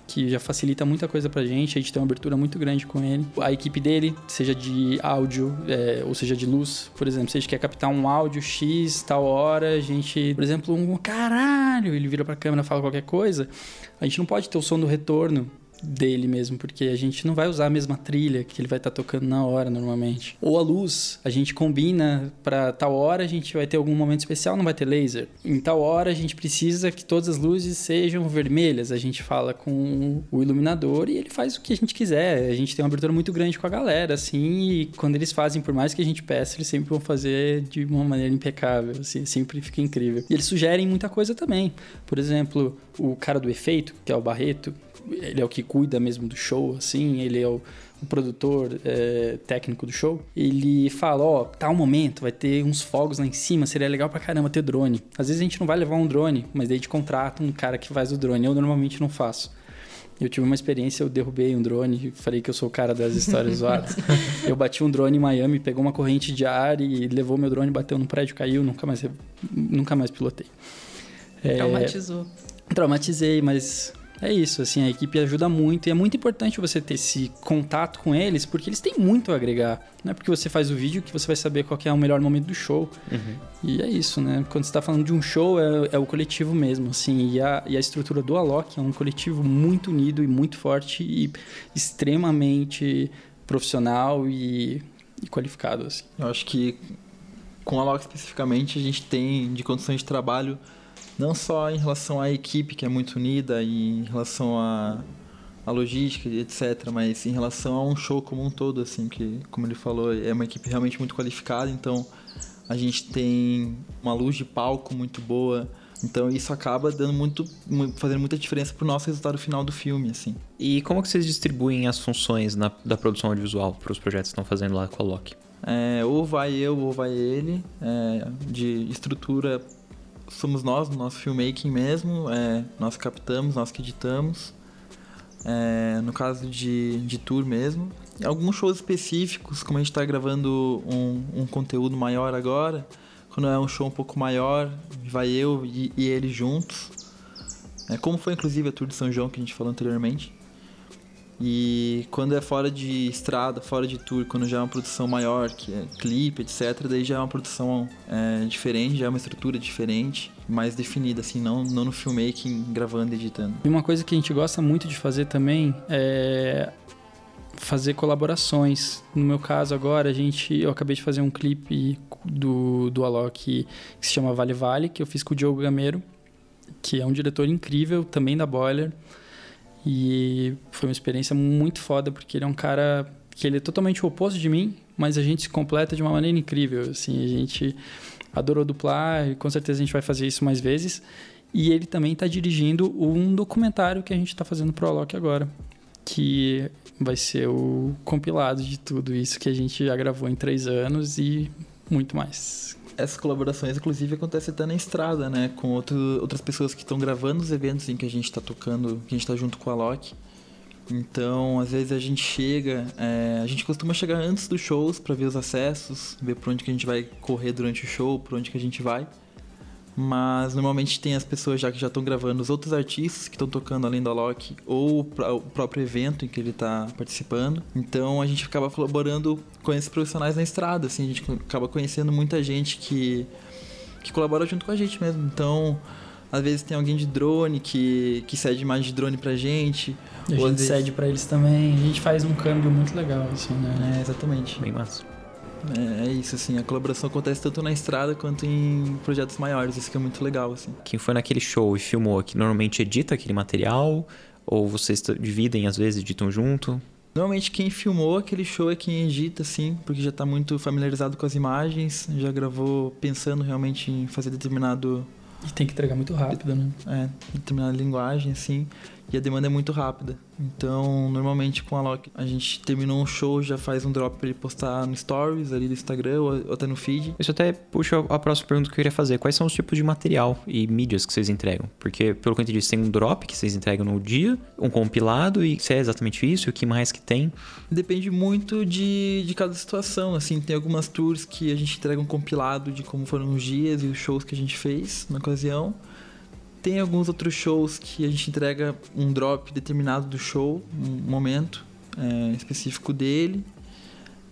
que já facilita muita coisa pra gente, a gente tem uma abertura muito grande com ele. A equipe dele, seja de áudio é, ou seja de luz, por exemplo, se a gente quer captar um áudio X tal hora, a gente, por exemplo, um caralho, ele vira pra câmera fala qualquer coisa, a gente não pode ter o som do retorno dele mesmo, porque a gente não vai usar a mesma trilha que ele vai estar tá tocando na hora normalmente. Ou a luz, a gente combina para tal hora a gente vai ter algum momento especial, não vai ter laser. Em tal hora a gente precisa que todas as luzes sejam vermelhas. A gente fala com o iluminador e ele faz o que a gente quiser. A gente tem uma abertura muito grande com a galera, assim, e quando eles fazem, por mais que a gente peça, eles sempre vão fazer de uma maneira impecável, assim, sempre fica incrível. E eles sugerem muita coisa também. Por exemplo, o cara do efeito, que é o Barreto, ele é o que cuida mesmo do show, assim, ele é o, o produtor é, técnico do show. Ele fala, ó, oh, tal momento vai ter uns fogos lá em cima, seria legal pra caramba ter drone. Às vezes a gente não vai levar um drone, mas daí a gente contrata um cara que faz o drone. Eu normalmente não faço. Eu tive uma experiência, eu derrubei um drone, falei que eu sou o cara das histórias zoadas. Eu bati um drone em Miami, pegou uma corrente de ar e levou meu drone, bateu no prédio, caiu, nunca mais, nunca mais pilotei. Traumatizou. É, traumatizei, mas é isso, assim, a equipe ajuda muito e é muito importante você ter esse contato com eles, porque eles têm muito a agregar. Não é porque você faz o vídeo que você vai saber qual é o melhor momento do show. Uhum. E é isso, né? Quando você está falando de um show, é, é, o coletivo mesmo, assim, e a, e a estrutura do Alok é um coletivo muito unido e muito forte e extremamente profissional e, e qualificado, assim. Eu acho que com a Alok especificamente, a gente tem de condições de trabalho não só em relação à equipe que é muito unida e em relação à, à logística etc mas em relação a um show como um todo assim que como ele falou é uma equipe realmente muito qualificada então a gente tem uma luz de palco muito boa então isso acaba dando muito, fazendo muita diferença pro nosso resultado final do filme, assim. E como que vocês distribuem as funções na, da produção audiovisual para os projetos que estão fazendo lá com a Loki? É, ou vai eu ou vai ele. É, de estrutura somos nós, no nosso filmmaking mesmo, é, nós captamos, nós que editamos. É, no caso de, de tour mesmo. Alguns shows específicos, como a gente está gravando um, um conteúdo maior agora, quando é um show um pouco maior, vai eu e, e ele juntos. É, como foi inclusive a Tour de São João que a gente falou anteriormente. E quando é fora de estrada, fora de tour, quando já é uma produção maior, que é clipe, etc., daí já é uma produção é, diferente, já é uma estrutura diferente, mais definida, assim, não, não no filmmaking, gravando e editando. E uma coisa que a gente gosta muito de fazer também é fazer colaborações. No meu caso agora, a gente, eu acabei de fazer um clipe do, do Alok que se chama Vale Vale, que eu fiz com o Diogo Gameiro, que é um diretor incrível, também da Boiler. E foi uma experiência muito foda, porque ele é um cara que ele é totalmente o oposto de mim, mas a gente se completa de uma maneira incrível. Assim, a gente adorou duplar e com certeza a gente vai fazer isso mais vezes. E ele também está dirigindo um documentário que a gente está fazendo pro Alok agora, que vai ser o compilado de tudo isso que a gente já gravou em três anos e muito mais essas colaborações, inclusive, acontecem até na estrada, né? Com outro, outras pessoas que estão gravando os eventos em que a gente está tocando, que a gente está junto com a Loki. Então, às vezes a gente chega, é, a gente costuma chegar antes dos shows para ver os acessos, ver por onde que a gente vai correr durante o show, por onde que a gente vai. Mas normalmente tem as pessoas já que já estão gravando os outros artistas que estão tocando além do Alok ou o próprio evento em que ele está participando. Então a gente acaba colaborando com esses profissionais na estrada, assim, a gente acaba conhecendo muita gente que, que colabora junto com a gente mesmo. Então, às vezes tem alguém de drone que, que cede imagem de drone pra gente. E a gente vezes... cede pra eles também. A gente faz um câmbio muito legal, assim, né? É, exatamente. Bem massa. É, é, isso, assim, a colaboração acontece tanto na estrada quanto em projetos maiores, isso que é muito legal, assim. Quem foi naquele show e filmou que normalmente edita aquele material? Ou vocês dividem, às vezes, editam junto? Normalmente quem filmou aquele show é quem edita, assim, porque já está muito familiarizado com as imagens, já gravou pensando realmente em fazer determinado... E tem que entregar muito rápido, né? É, determinada linguagem, assim. E a demanda é muito rápida. Então, normalmente com a Loki, a gente terminou um show, já faz um drop para ele postar no Stories ali do Instagram ou até no feed. Isso até puxa a próxima pergunta que eu queria fazer. Quais são os tipos de material e mídias que vocês entregam? Porque, pelo que eu entendi, tem um drop que vocês entregam no dia, um compilado, e se é exatamente isso, e o que mais que tem? Depende muito de, de cada situação. Assim, tem algumas tours que a gente entrega um compilado de como foram os dias e os shows que a gente fez na ocasião. Tem alguns outros shows que a gente entrega um drop determinado do show, um momento é, específico dele.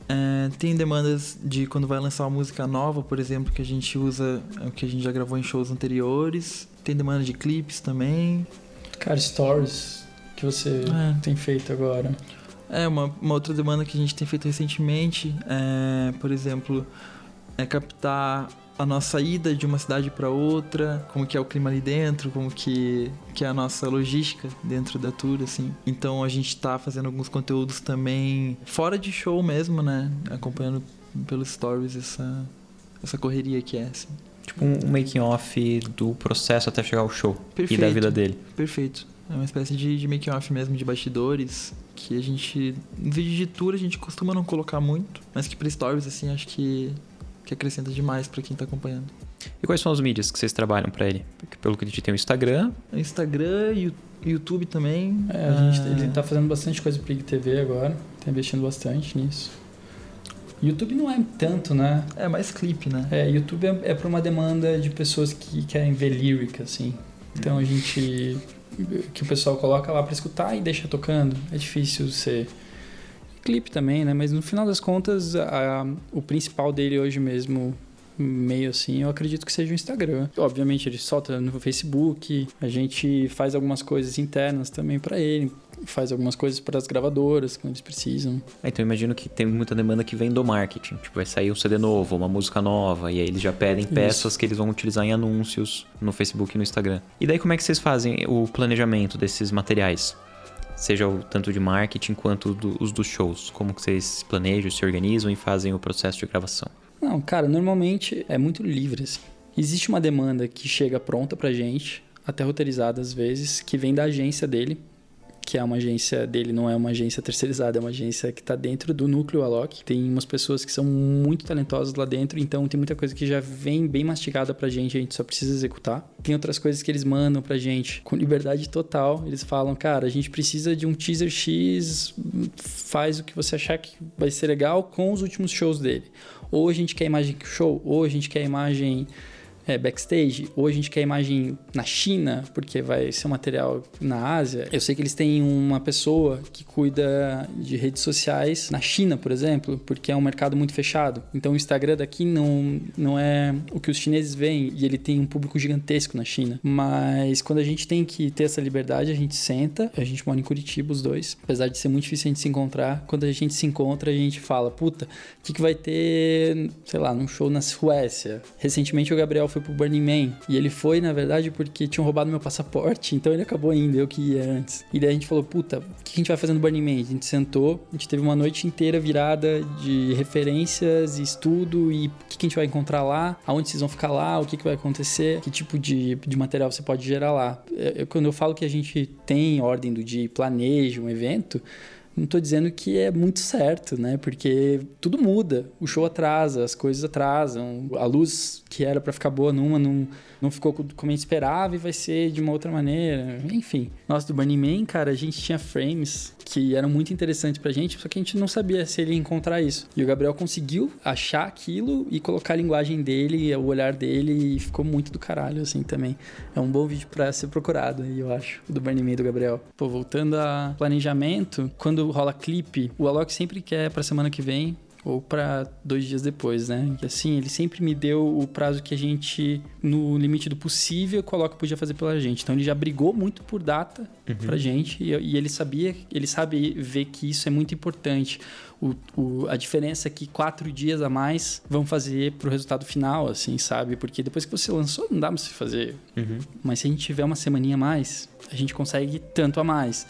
É, tem demandas de quando vai lançar uma música nova, por exemplo, que a gente usa o que a gente já gravou em shows anteriores. Tem demanda de clipes também. Cara, stories que você é. tem feito agora. É, uma, uma outra demanda que a gente tem feito recentemente é, por exemplo, é captar a nossa ida de uma cidade para outra, como que é o clima ali dentro, como que, que é a nossa logística dentro da tour, assim. Então a gente está fazendo alguns conteúdos também fora de show mesmo, né? Acompanhando pelos stories essa, essa correria que é, assim. Tipo um making off do processo até chegar ao show Perfeito. e da vida dele. Perfeito. É uma espécie de, de making off mesmo, de bastidores, que a gente, no vídeo de tour a gente costuma não colocar muito, mas que para stories, assim, acho que que acrescenta demais para quem está acompanhando. E quais são as mídias que vocês trabalham para ele? Porque pelo que a gente tem o Instagram. Instagram, YouTube também. É, a gente, ele está fazendo bastante coisa para IGTV agora, está investindo bastante nisso. YouTube não é tanto, né? É mais clipe, né? É, YouTube é, é para uma demanda de pessoas que querem ver lyric, assim. Então a gente. que o pessoal coloca lá para escutar e deixa tocando. É difícil ser clipe também, né? Mas no final das contas, a, o principal dele hoje mesmo, meio assim, eu acredito que seja o Instagram. Obviamente ele solta no Facebook, a gente faz algumas coisas internas também para ele, faz algumas coisas para as gravadoras quando eles precisam. É, então eu imagino que tem muita demanda que vem do marketing, tipo vai sair um CD novo, uma música nova e aí eles já pedem peças Isso. que eles vão utilizar em anúncios no Facebook e no Instagram. E daí como é que vocês fazem o planejamento desses materiais? Seja o tanto de marketing quanto do, os dos shows? Como que vocês planejam, se organizam e fazem o processo de gravação? Não, cara, normalmente é muito livre. Assim. Existe uma demanda que chega pronta pra gente, até roteirizada às vezes, que vem da agência dele, que é uma agência dele, não é uma agência terceirizada, é uma agência que está dentro do núcleo Alok. Tem umas pessoas que são muito talentosas lá dentro, então tem muita coisa que já vem bem mastigada pra gente, a gente só precisa executar. Tem outras coisas que eles mandam pra gente com liberdade total. Eles falam, cara, a gente precisa de um teaser X, faz o que você achar que vai ser legal com os últimos shows dele. Ou a gente quer imagem show, ou a gente quer imagem é, backstage, ou a gente quer imagem na China, porque vai ser um material na Ásia. Eu sei que eles têm uma pessoa que cuida de redes sociais na China, por exemplo, porque é um mercado muito fechado. Então o Instagram daqui não, não é o que os chineses veem e ele tem um público gigantesco na China. Mas quando a gente tem que ter essa liberdade, a gente senta, a gente mora em Curitiba os dois, apesar de ser muito difícil a gente se encontrar. Quando a gente se encontra, a gente fala, puta, o que, que vai ter, sei lá, num show na Suécia? Recentemente o Gabriel foi pro Burning Man. E ele foi, na verdade, porque tinham roubado meu passaporte, então ele acabou indo, eu que ia antes. E daí a gente falou, puta, o que a gente vai fazer no Burning Man? A gente sentou, a gente teve uma noite inteira virada de referências e estudo e o que, a gente vai encontrar lá, aonde vocês vão ficar lá, o que, que vai acontecer, que tipo de, de material você pode gerar lá. Eu, quando eu falo que a gente tem ordem do dia, planeja um evento, não estou dizendo que é muito certo, né? Porque tudo muda, o show atrasa, as coisas atrasam, a luz que era para ficar boa numa não, não ficou como a gente esperava e vai ser de uma outra maneira. Enfim, nós do Burning Man, cara, a gente tinha frames que eram muito interessantes pra gente, só que a gente não sabia se ele ia encontrar isso. E o Gabriel conseguiu achar aquilo e colocar a linguagem dele, o olhar dele, e ficou muito do caralho, assim, também. É um bom vídeo pra ser procurado, eu acho, do Burning Man do Gabriel. Pô, voltando a planejamento, quando rola clipe, o Alok sempre quer pra semana que vem ou para dois dias depois, né? E assim, ele sempre me deu o prazo que a gente, no limite do possível, coloca podia fazer pela gente. Então ele já brigou muito por data uhum. pra gente e, e, ele sabia, ele sabe ver que isso é muito importante. O, o, a diferença é que quatro dias a mais vão fazer pro resultado final, assim, sabe? Porque depois que você lançou, não dá pra você fazer. Uhum. Mas se a gente tiver uma semaninha a mais, a gente consegue tanto a mais.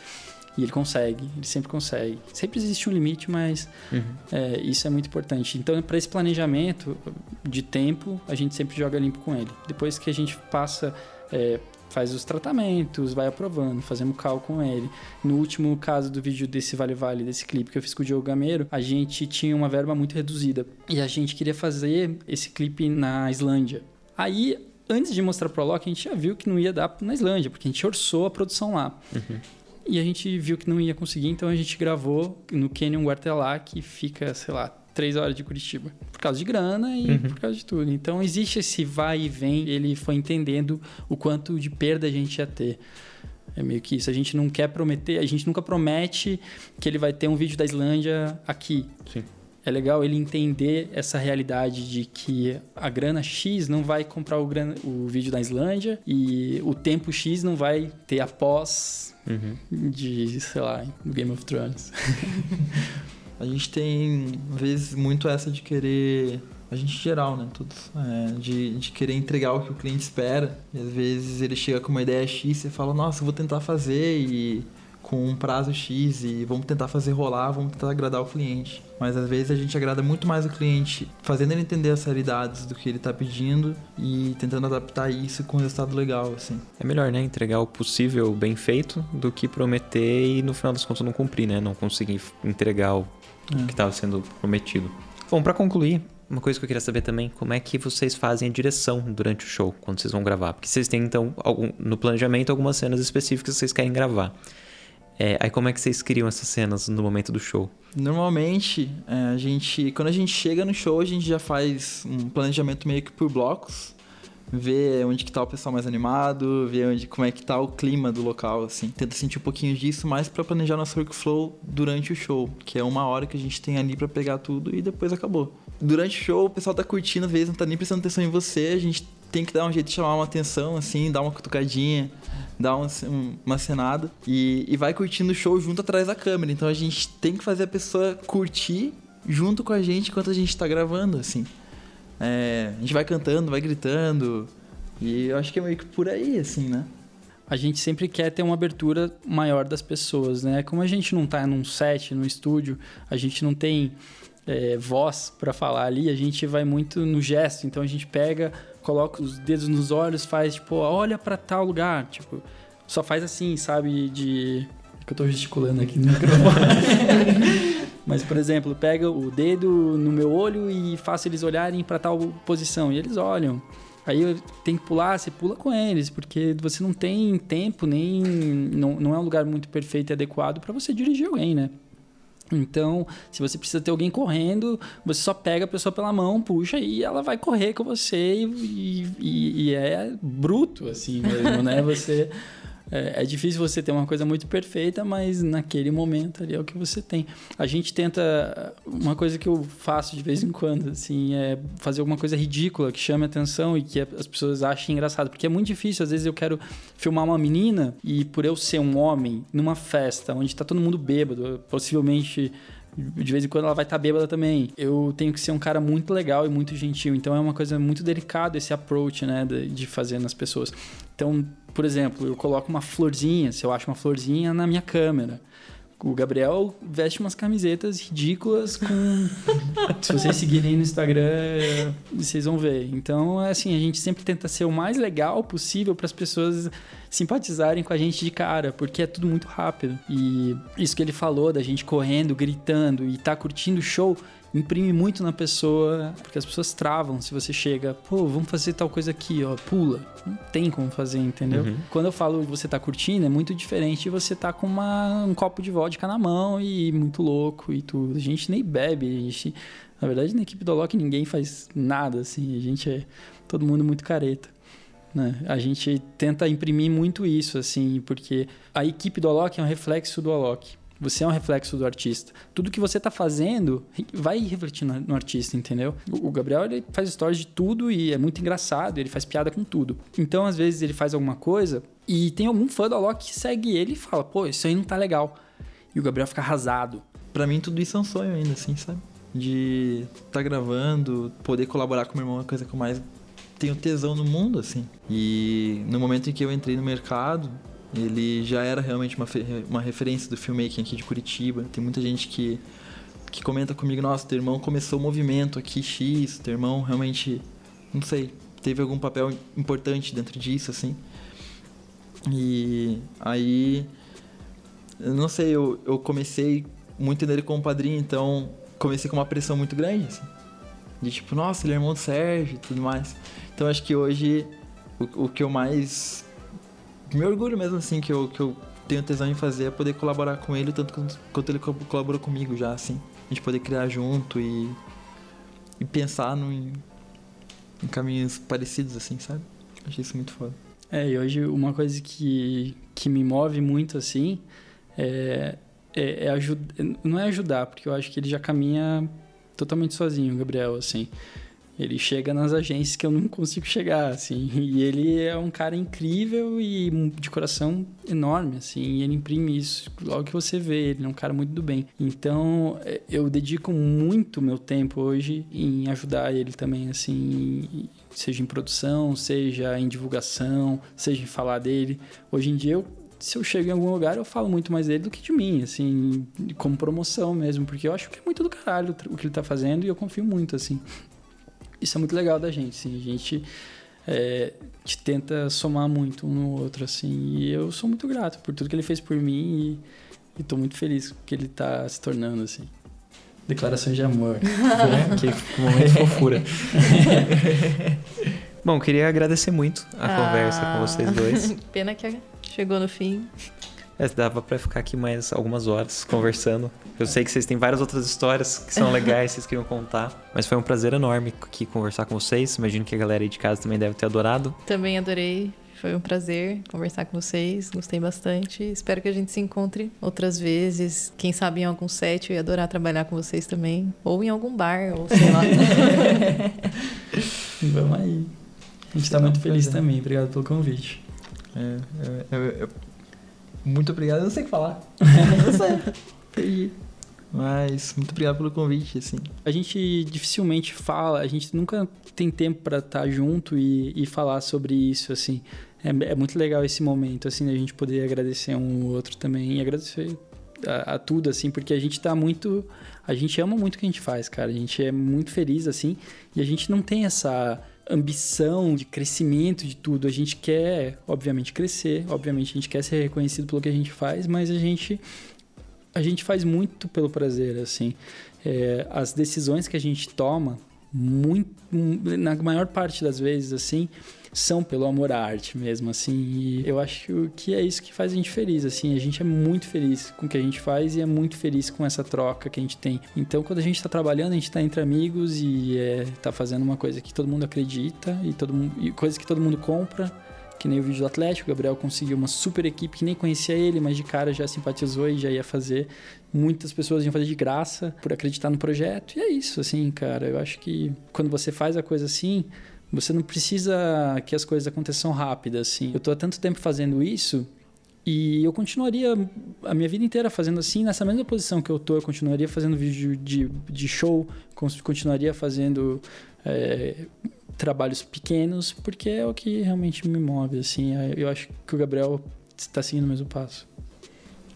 E ele consegue, ele sempre consegue. Sempre existe um limite, mas uhum. é, isso é muito importante. Então, para esse planejamento de tempo, a gente sempre joga limpo com ele. Depois que a gente passa, é, faz os tratamentos, vai aprovando, fazemos cal com ele. No último caso do vídeo desse Vale Vale, desse clipe que eu fiz com o Diogo Gameiro, a gente tinha uma verba muito reduzida e a gente queria fazer esse clipe na Islândia. Aí, antes de mostrar pro Loki, a gente já viu que não ia dar na Islândia, porque a gente orçou a produção lá. Uhum. E a gente viu que não ia conseguir, então a gente gravou no Canyon Guartelá, que fica, sei lá, três horas de Curitiba. Por causa de grana e Uhum. por causa de tudo. Então existe esse vai e vem, ele foi entendendo o quanto de perda a gente ia ter. É meio que isso. A gente não quer prometer, a gente nunca promete que ele vai ter um vídeo da Islândia aqui. Sim. É legal ele entender essa realidade de que a grana X não vai comprar o, grana- o vídeo da Islândia e o tempo X não vai ter após Uhum. de, sei lá, Game of Thrones. A gente tem, às vezes, muito essa de querer. A gente geral, né? Todos. é, de, de querer entregar o que o cliente espera. E às vezes ele chega com uma ideia X e fala, nossa, eu vou tentar fazer e com um prazo X e vamos tentar fazer rolar, vamos tentar agradar o cliente. Mas às vezes a gente agrada muito mais o cliente fazendo ele entender as realidades do que ele tá pedindo e tentando adaptar isso com um resultado legal, assim. É melhor, né? Entregar o possível bem feito do que prometer e no final das contas não cumprir, né? Não conseguir entregar o É. que estava sendo prometido. Bom, pra concluir, uma coisa que eu queria saber também, como é que vocês fazem a direção durante o show, quando vocês vão gravar? Porque vocês têm, então, algum- no planejamento, algumas cenas específicas que vocês querem gravar. É, aí como é que vocês criam essas cenas no momento do show? Normalmente, é, a gente, quando a gente chega no show, a gente já faz um planejamento meio que por blocos, vê onde que tá o pessoal mais animado, vê onde, como é que tá o clima do local, assim. Tenta sentir um pouquinho disso, mais pra planejar nosso workflow durante o show, que é uma hora que a gente tem ali pra pegar tudo e depois acabou. Durante o show, o pessoal tá curtindo, às vezes não tá nem prestando atenção em você, a gente tem que dar um jeito de chamar uma atenção, assim, dar uma cutucadinha, dar um- um- uma cenada e, e vai curtindo o show junto atrás da câmera. Então a gente tem que fazer a pessoa curtir junto com a gente enquanto a gente tá gravando, assim. É, a gente vai cantando, vai gritando e eu acho que é meio que por aí, assim, né? a gente sempre quer ter uma abertura maior das pessoas, né? Como a gente não tá num set, num estúdio, a gente não tem é, voz para falar ali, a gente vai muito no gesto. Então a gente pega, coloca os dedos nos olhos, faz tipo, olha para tal lugar, tipo, só faz assim, sabe? De que eu tô gesticulando aqui no microfone. Mas, por exemplo, pega o dedo no meu olho e faço eles olharem para tal posição. E eles olham. Aí tenho que pular, você pula com eles, porque você não tem tempo, nem. Não, não é um lugar muito perfeito e adequado para você dirigir alguém, né? Então, se você precisa ter alguém correndo, você só pega a pessoa pela mão, puxa e ela vai correr com você e, e- e é bruto, assim mesmo, né? Você. É, é difícil você ter uma coisa muito perfeita, mas naquele momento ali é o que você tem. A gente tenta. Uma coisa que eu faço de vez em quando, assim, é fazer alguma coisa ridícula que chame atenção e que as pessoas achem engraçado. Porque é muito difícil, às vezes eu quero filmar uma menina e por eu ser um homem numa festa onde tá todo mundo bêbado, possivelmente. De vez em quando ela vai estar bêbada também. Eu tenho que ser um cara muito legal e muito gentil. Então é uma coisa muito delicada esse approach, né? De, de fazer nas pessoas. Então, por exemplo, eu coloco uma florzinha, se eu acho uma florzinha na minha câmera. O Gabriel veste umas camisetas ridículas com. se vocês seguirem no Instagram, vocês vão ver. Então, é assim, a gente sempre tenta ser o mais legal possível para as pessoas simpatizarem com a gente de cara, porque é tudo muito rápido. E isso que ele falou da gente correndo, gritando e tá curtindo o show, imprime muito na pessoa, porque as pessoas travam se você chega, pô, vamos fazer tal coisa aqui, ó, pula. Não tem como fazer, entendeu? Uhum. Quando eu falo que você tá curtindo, é muito diferente de você tá com uma, um copo de vodka na mão e muito louco e tudo. A gente nem bebe, a gente... Na verdade, na equipe do Loki ninguém faz nada, assim. A gente é todo mundo muito careta. Né? A gente tenta imprimir muito isso, assim, porque a equipe do Alok é um reflexo do Alok. Você é um reflexo do artista. Tudo que você tá fazendo vai refletir no, no artista, entendeu? O, o Gabriel ele faz stories de tudo e é muito engraçado, ele faz piada com tudo. Então, às vezes, ele faz alguma coisa e tem algum fã do Alok que segue ele e fala: pô, isso aí não tá legal. E o Gabriel fica arrasado. Pra mim, tudo isso é um sonho ainda, assim, sabe? De tá gravando, poder colaborar com meu irmão é a coisa que eu mais tenho tesão no mundo, assim. E no momento em que eu entrei no mercado, ele já era realmente uma, uma referência do filmmaking aqui de Curitiba. Tem muita gente que, que comenta comigo, nossa, teu irmão começou o movimento aqui X, teu irmão realmente, não sei, teve algum papel importante dentro disso, assim. E aí, não sei, eu, eu comecei muito nele como padrinho, então comecei com uma pressão muito grande, assim. De tipo, nossa, ele é irmão do Sérgio e tudo mais. Então acho que hoje o, o que eu mais me orgulho mesmo, assim, que eu, que eu tenho tesão em fazer é poder colaborar com ele tanto quanto, quanto ele colaborou comigo já, assim. A gente poder criar junto e, e pensar no, em, em caminhos parecidos, assim, sabe? Achei isso muito foda. É, e hoje uma coisa que, que me move muito, assim, é, é, é ajudar, não é ajudar, porque eu acho que ele já caminha totalmente sozinho, o Gabriel, assim. Ele chega nas agências que eu não consigo chegar, assim. E ele é um cara incrível e de coração enorme, assim. E ele imprime isso logo que você vê. Ele é um cara muito do bem. Então, é, eu dedico muito meu tempo hoje em ajudar ele também, assim. Seja em produção, seja em divulgação, seja em falar dele. Hoje em dia, eu se eu chego em algum lugar, eu falo muito mais dele do que de mim, assim, como promoção mesmo, porque eu acho que é muito do caralho o que ele tá fazendo e eu confio muito, assim. Isso é muito legal da gente, assim, a gente é, te tenta somar muito um no outro, assim, e eu sou muito grato por tudo que ele fez por mim e, e tô muito feliz com o que ele tá se tornando, assim. Declarações de amor. né? que momento de fofura. Bom, queria agradecer muito a ah, conversa com vocês dois. Pena que chegou no fim. É, dava pra ficar aqui mais algumas horas conversando. Eu sei que vocês têm várias outras histórias que são legais, vocês queriam contar. Mas foi um prazer enorme aqui conversar com vocês. Imagino que a galera aí de casa também deve ter adorado. Também adorei. Foi um prazer conversar com vocês. Gostei bastante. Espero que a gente se encontre outras vezes. Quem sabe em algum set. Eu ia adorar trabalhar com vocês também. Ou em algum bar, ou sei lá. Vamos aí. A gente está muito feliz também. Obrigado pelo convite. É, é, é, muito obrigado. Eu não sei o que falar. não sei. Perdi. Mas muito obrigado pelo convite, assim. A gente dificilmente fala, a gente nunca tem tempo para estar tá junto e, e falar sobre isso, assim. É, é, muito legal esse momento, assim, a gente poder agradecer um ou outro também e agradecer a, a, tudo, assim, porque a gente tá muito. A gente ama muito o que a gente faz, cara. A gente é muito feliz, assim, e a gente não tem essa ambição de crescimento de tudo. A gente quer, obviamente, crescer, obviamente a gente quer ser reconhecido pelo que a gente faz, mas a gente a gente faz muito pelo prazer, assim. É, as decisões que a gente toma, muito, na maior parte das vezes, assim, são pelo amor à arte mesmo, assim. E eu acho que é isso que faz a gente feliz, assim. A gente é muito feliz com o que a gente faz e é muito feliz com essa troca que a gente tem. Então, quando a gente está trabalhando, a gente está entre amigos e está é, fazendo uma coisa que todo mundo acredita e, todo e coisa que todo mundo compra que nem o vídeo do Atlético, o Gabriel conseguiu uma super equipe que nem conhecia ele, mas de cara já simpatizou e já ia fazer. Muitas pessoas iam fazer de graça por acreditar no projeto. E é isso, assim, cara. Eu acho que quando você faz a coisa assim, você não precisa que as coisas aconteçam rápido, assim. Eu tô há tanto tempo fazendo isso e eu continuaria a minha vida inteira fazendo assim, nessa mesma posição que eu tô. Eu continuaria fazendo vídeo de, de show, continuaria fazendo é, trabalhos pequenos, porque é o que realmente me move, assim. Eu acho que o Gabriel está seguindo o mesmo passo.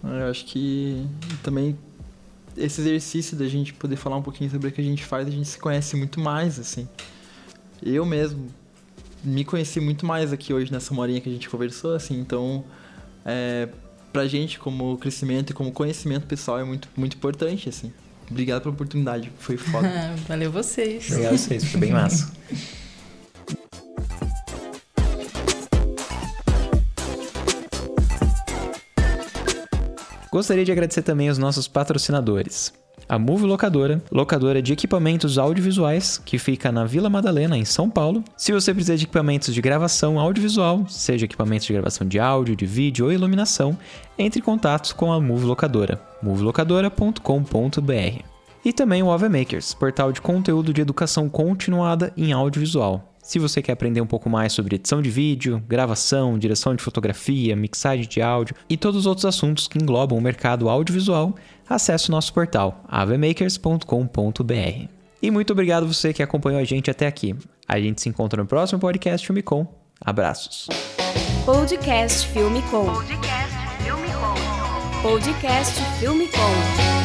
Eu acho que também esse exercício da gente poder falar um pouquinho sobre o que a gente faz, a gente se conhece muito mais, assim eu mesmo me conheci muito mais aqui hoje nessa morinha que a gente conversou, assim, então é, pra gente como crescimento e como conhecimento pessoal é muito, muito importante, assim. Obrigado pela oportunidade, foi foda. Valeu vocês. Obrigado a vocês, foi bem massa. Gostaria de agradecer também aos nossos patrocinadores a Move Locadora, locadora de equipamentos audiovisuais, que fica na Vila Madalena, em São Paulo. Se você precisar de equipamentos de gravação audiovisual, seja equipamentos de gravação de áudio, de vídeo ou iluminação, entre em contato com a Move Locadora, movelocadora.com.br. E também o AV Makers, portal de conteúdo de educação continuada em audiovisual. Se você quer aprender um pouco mais sobre edição de vídeo, gravação, direção de fotografia, mixagem de áudio e todos os outros assuntos que englobam o mercado audiovisual, acesse o nosso portal avemakers.com.br. E muito obrigado você que acompanhou a gente até aqui. A gente se encontra no próximo podcast Filme Com. Abraços. Podcast Filme Com. Podcast Filme Com. Podcast Filme Com.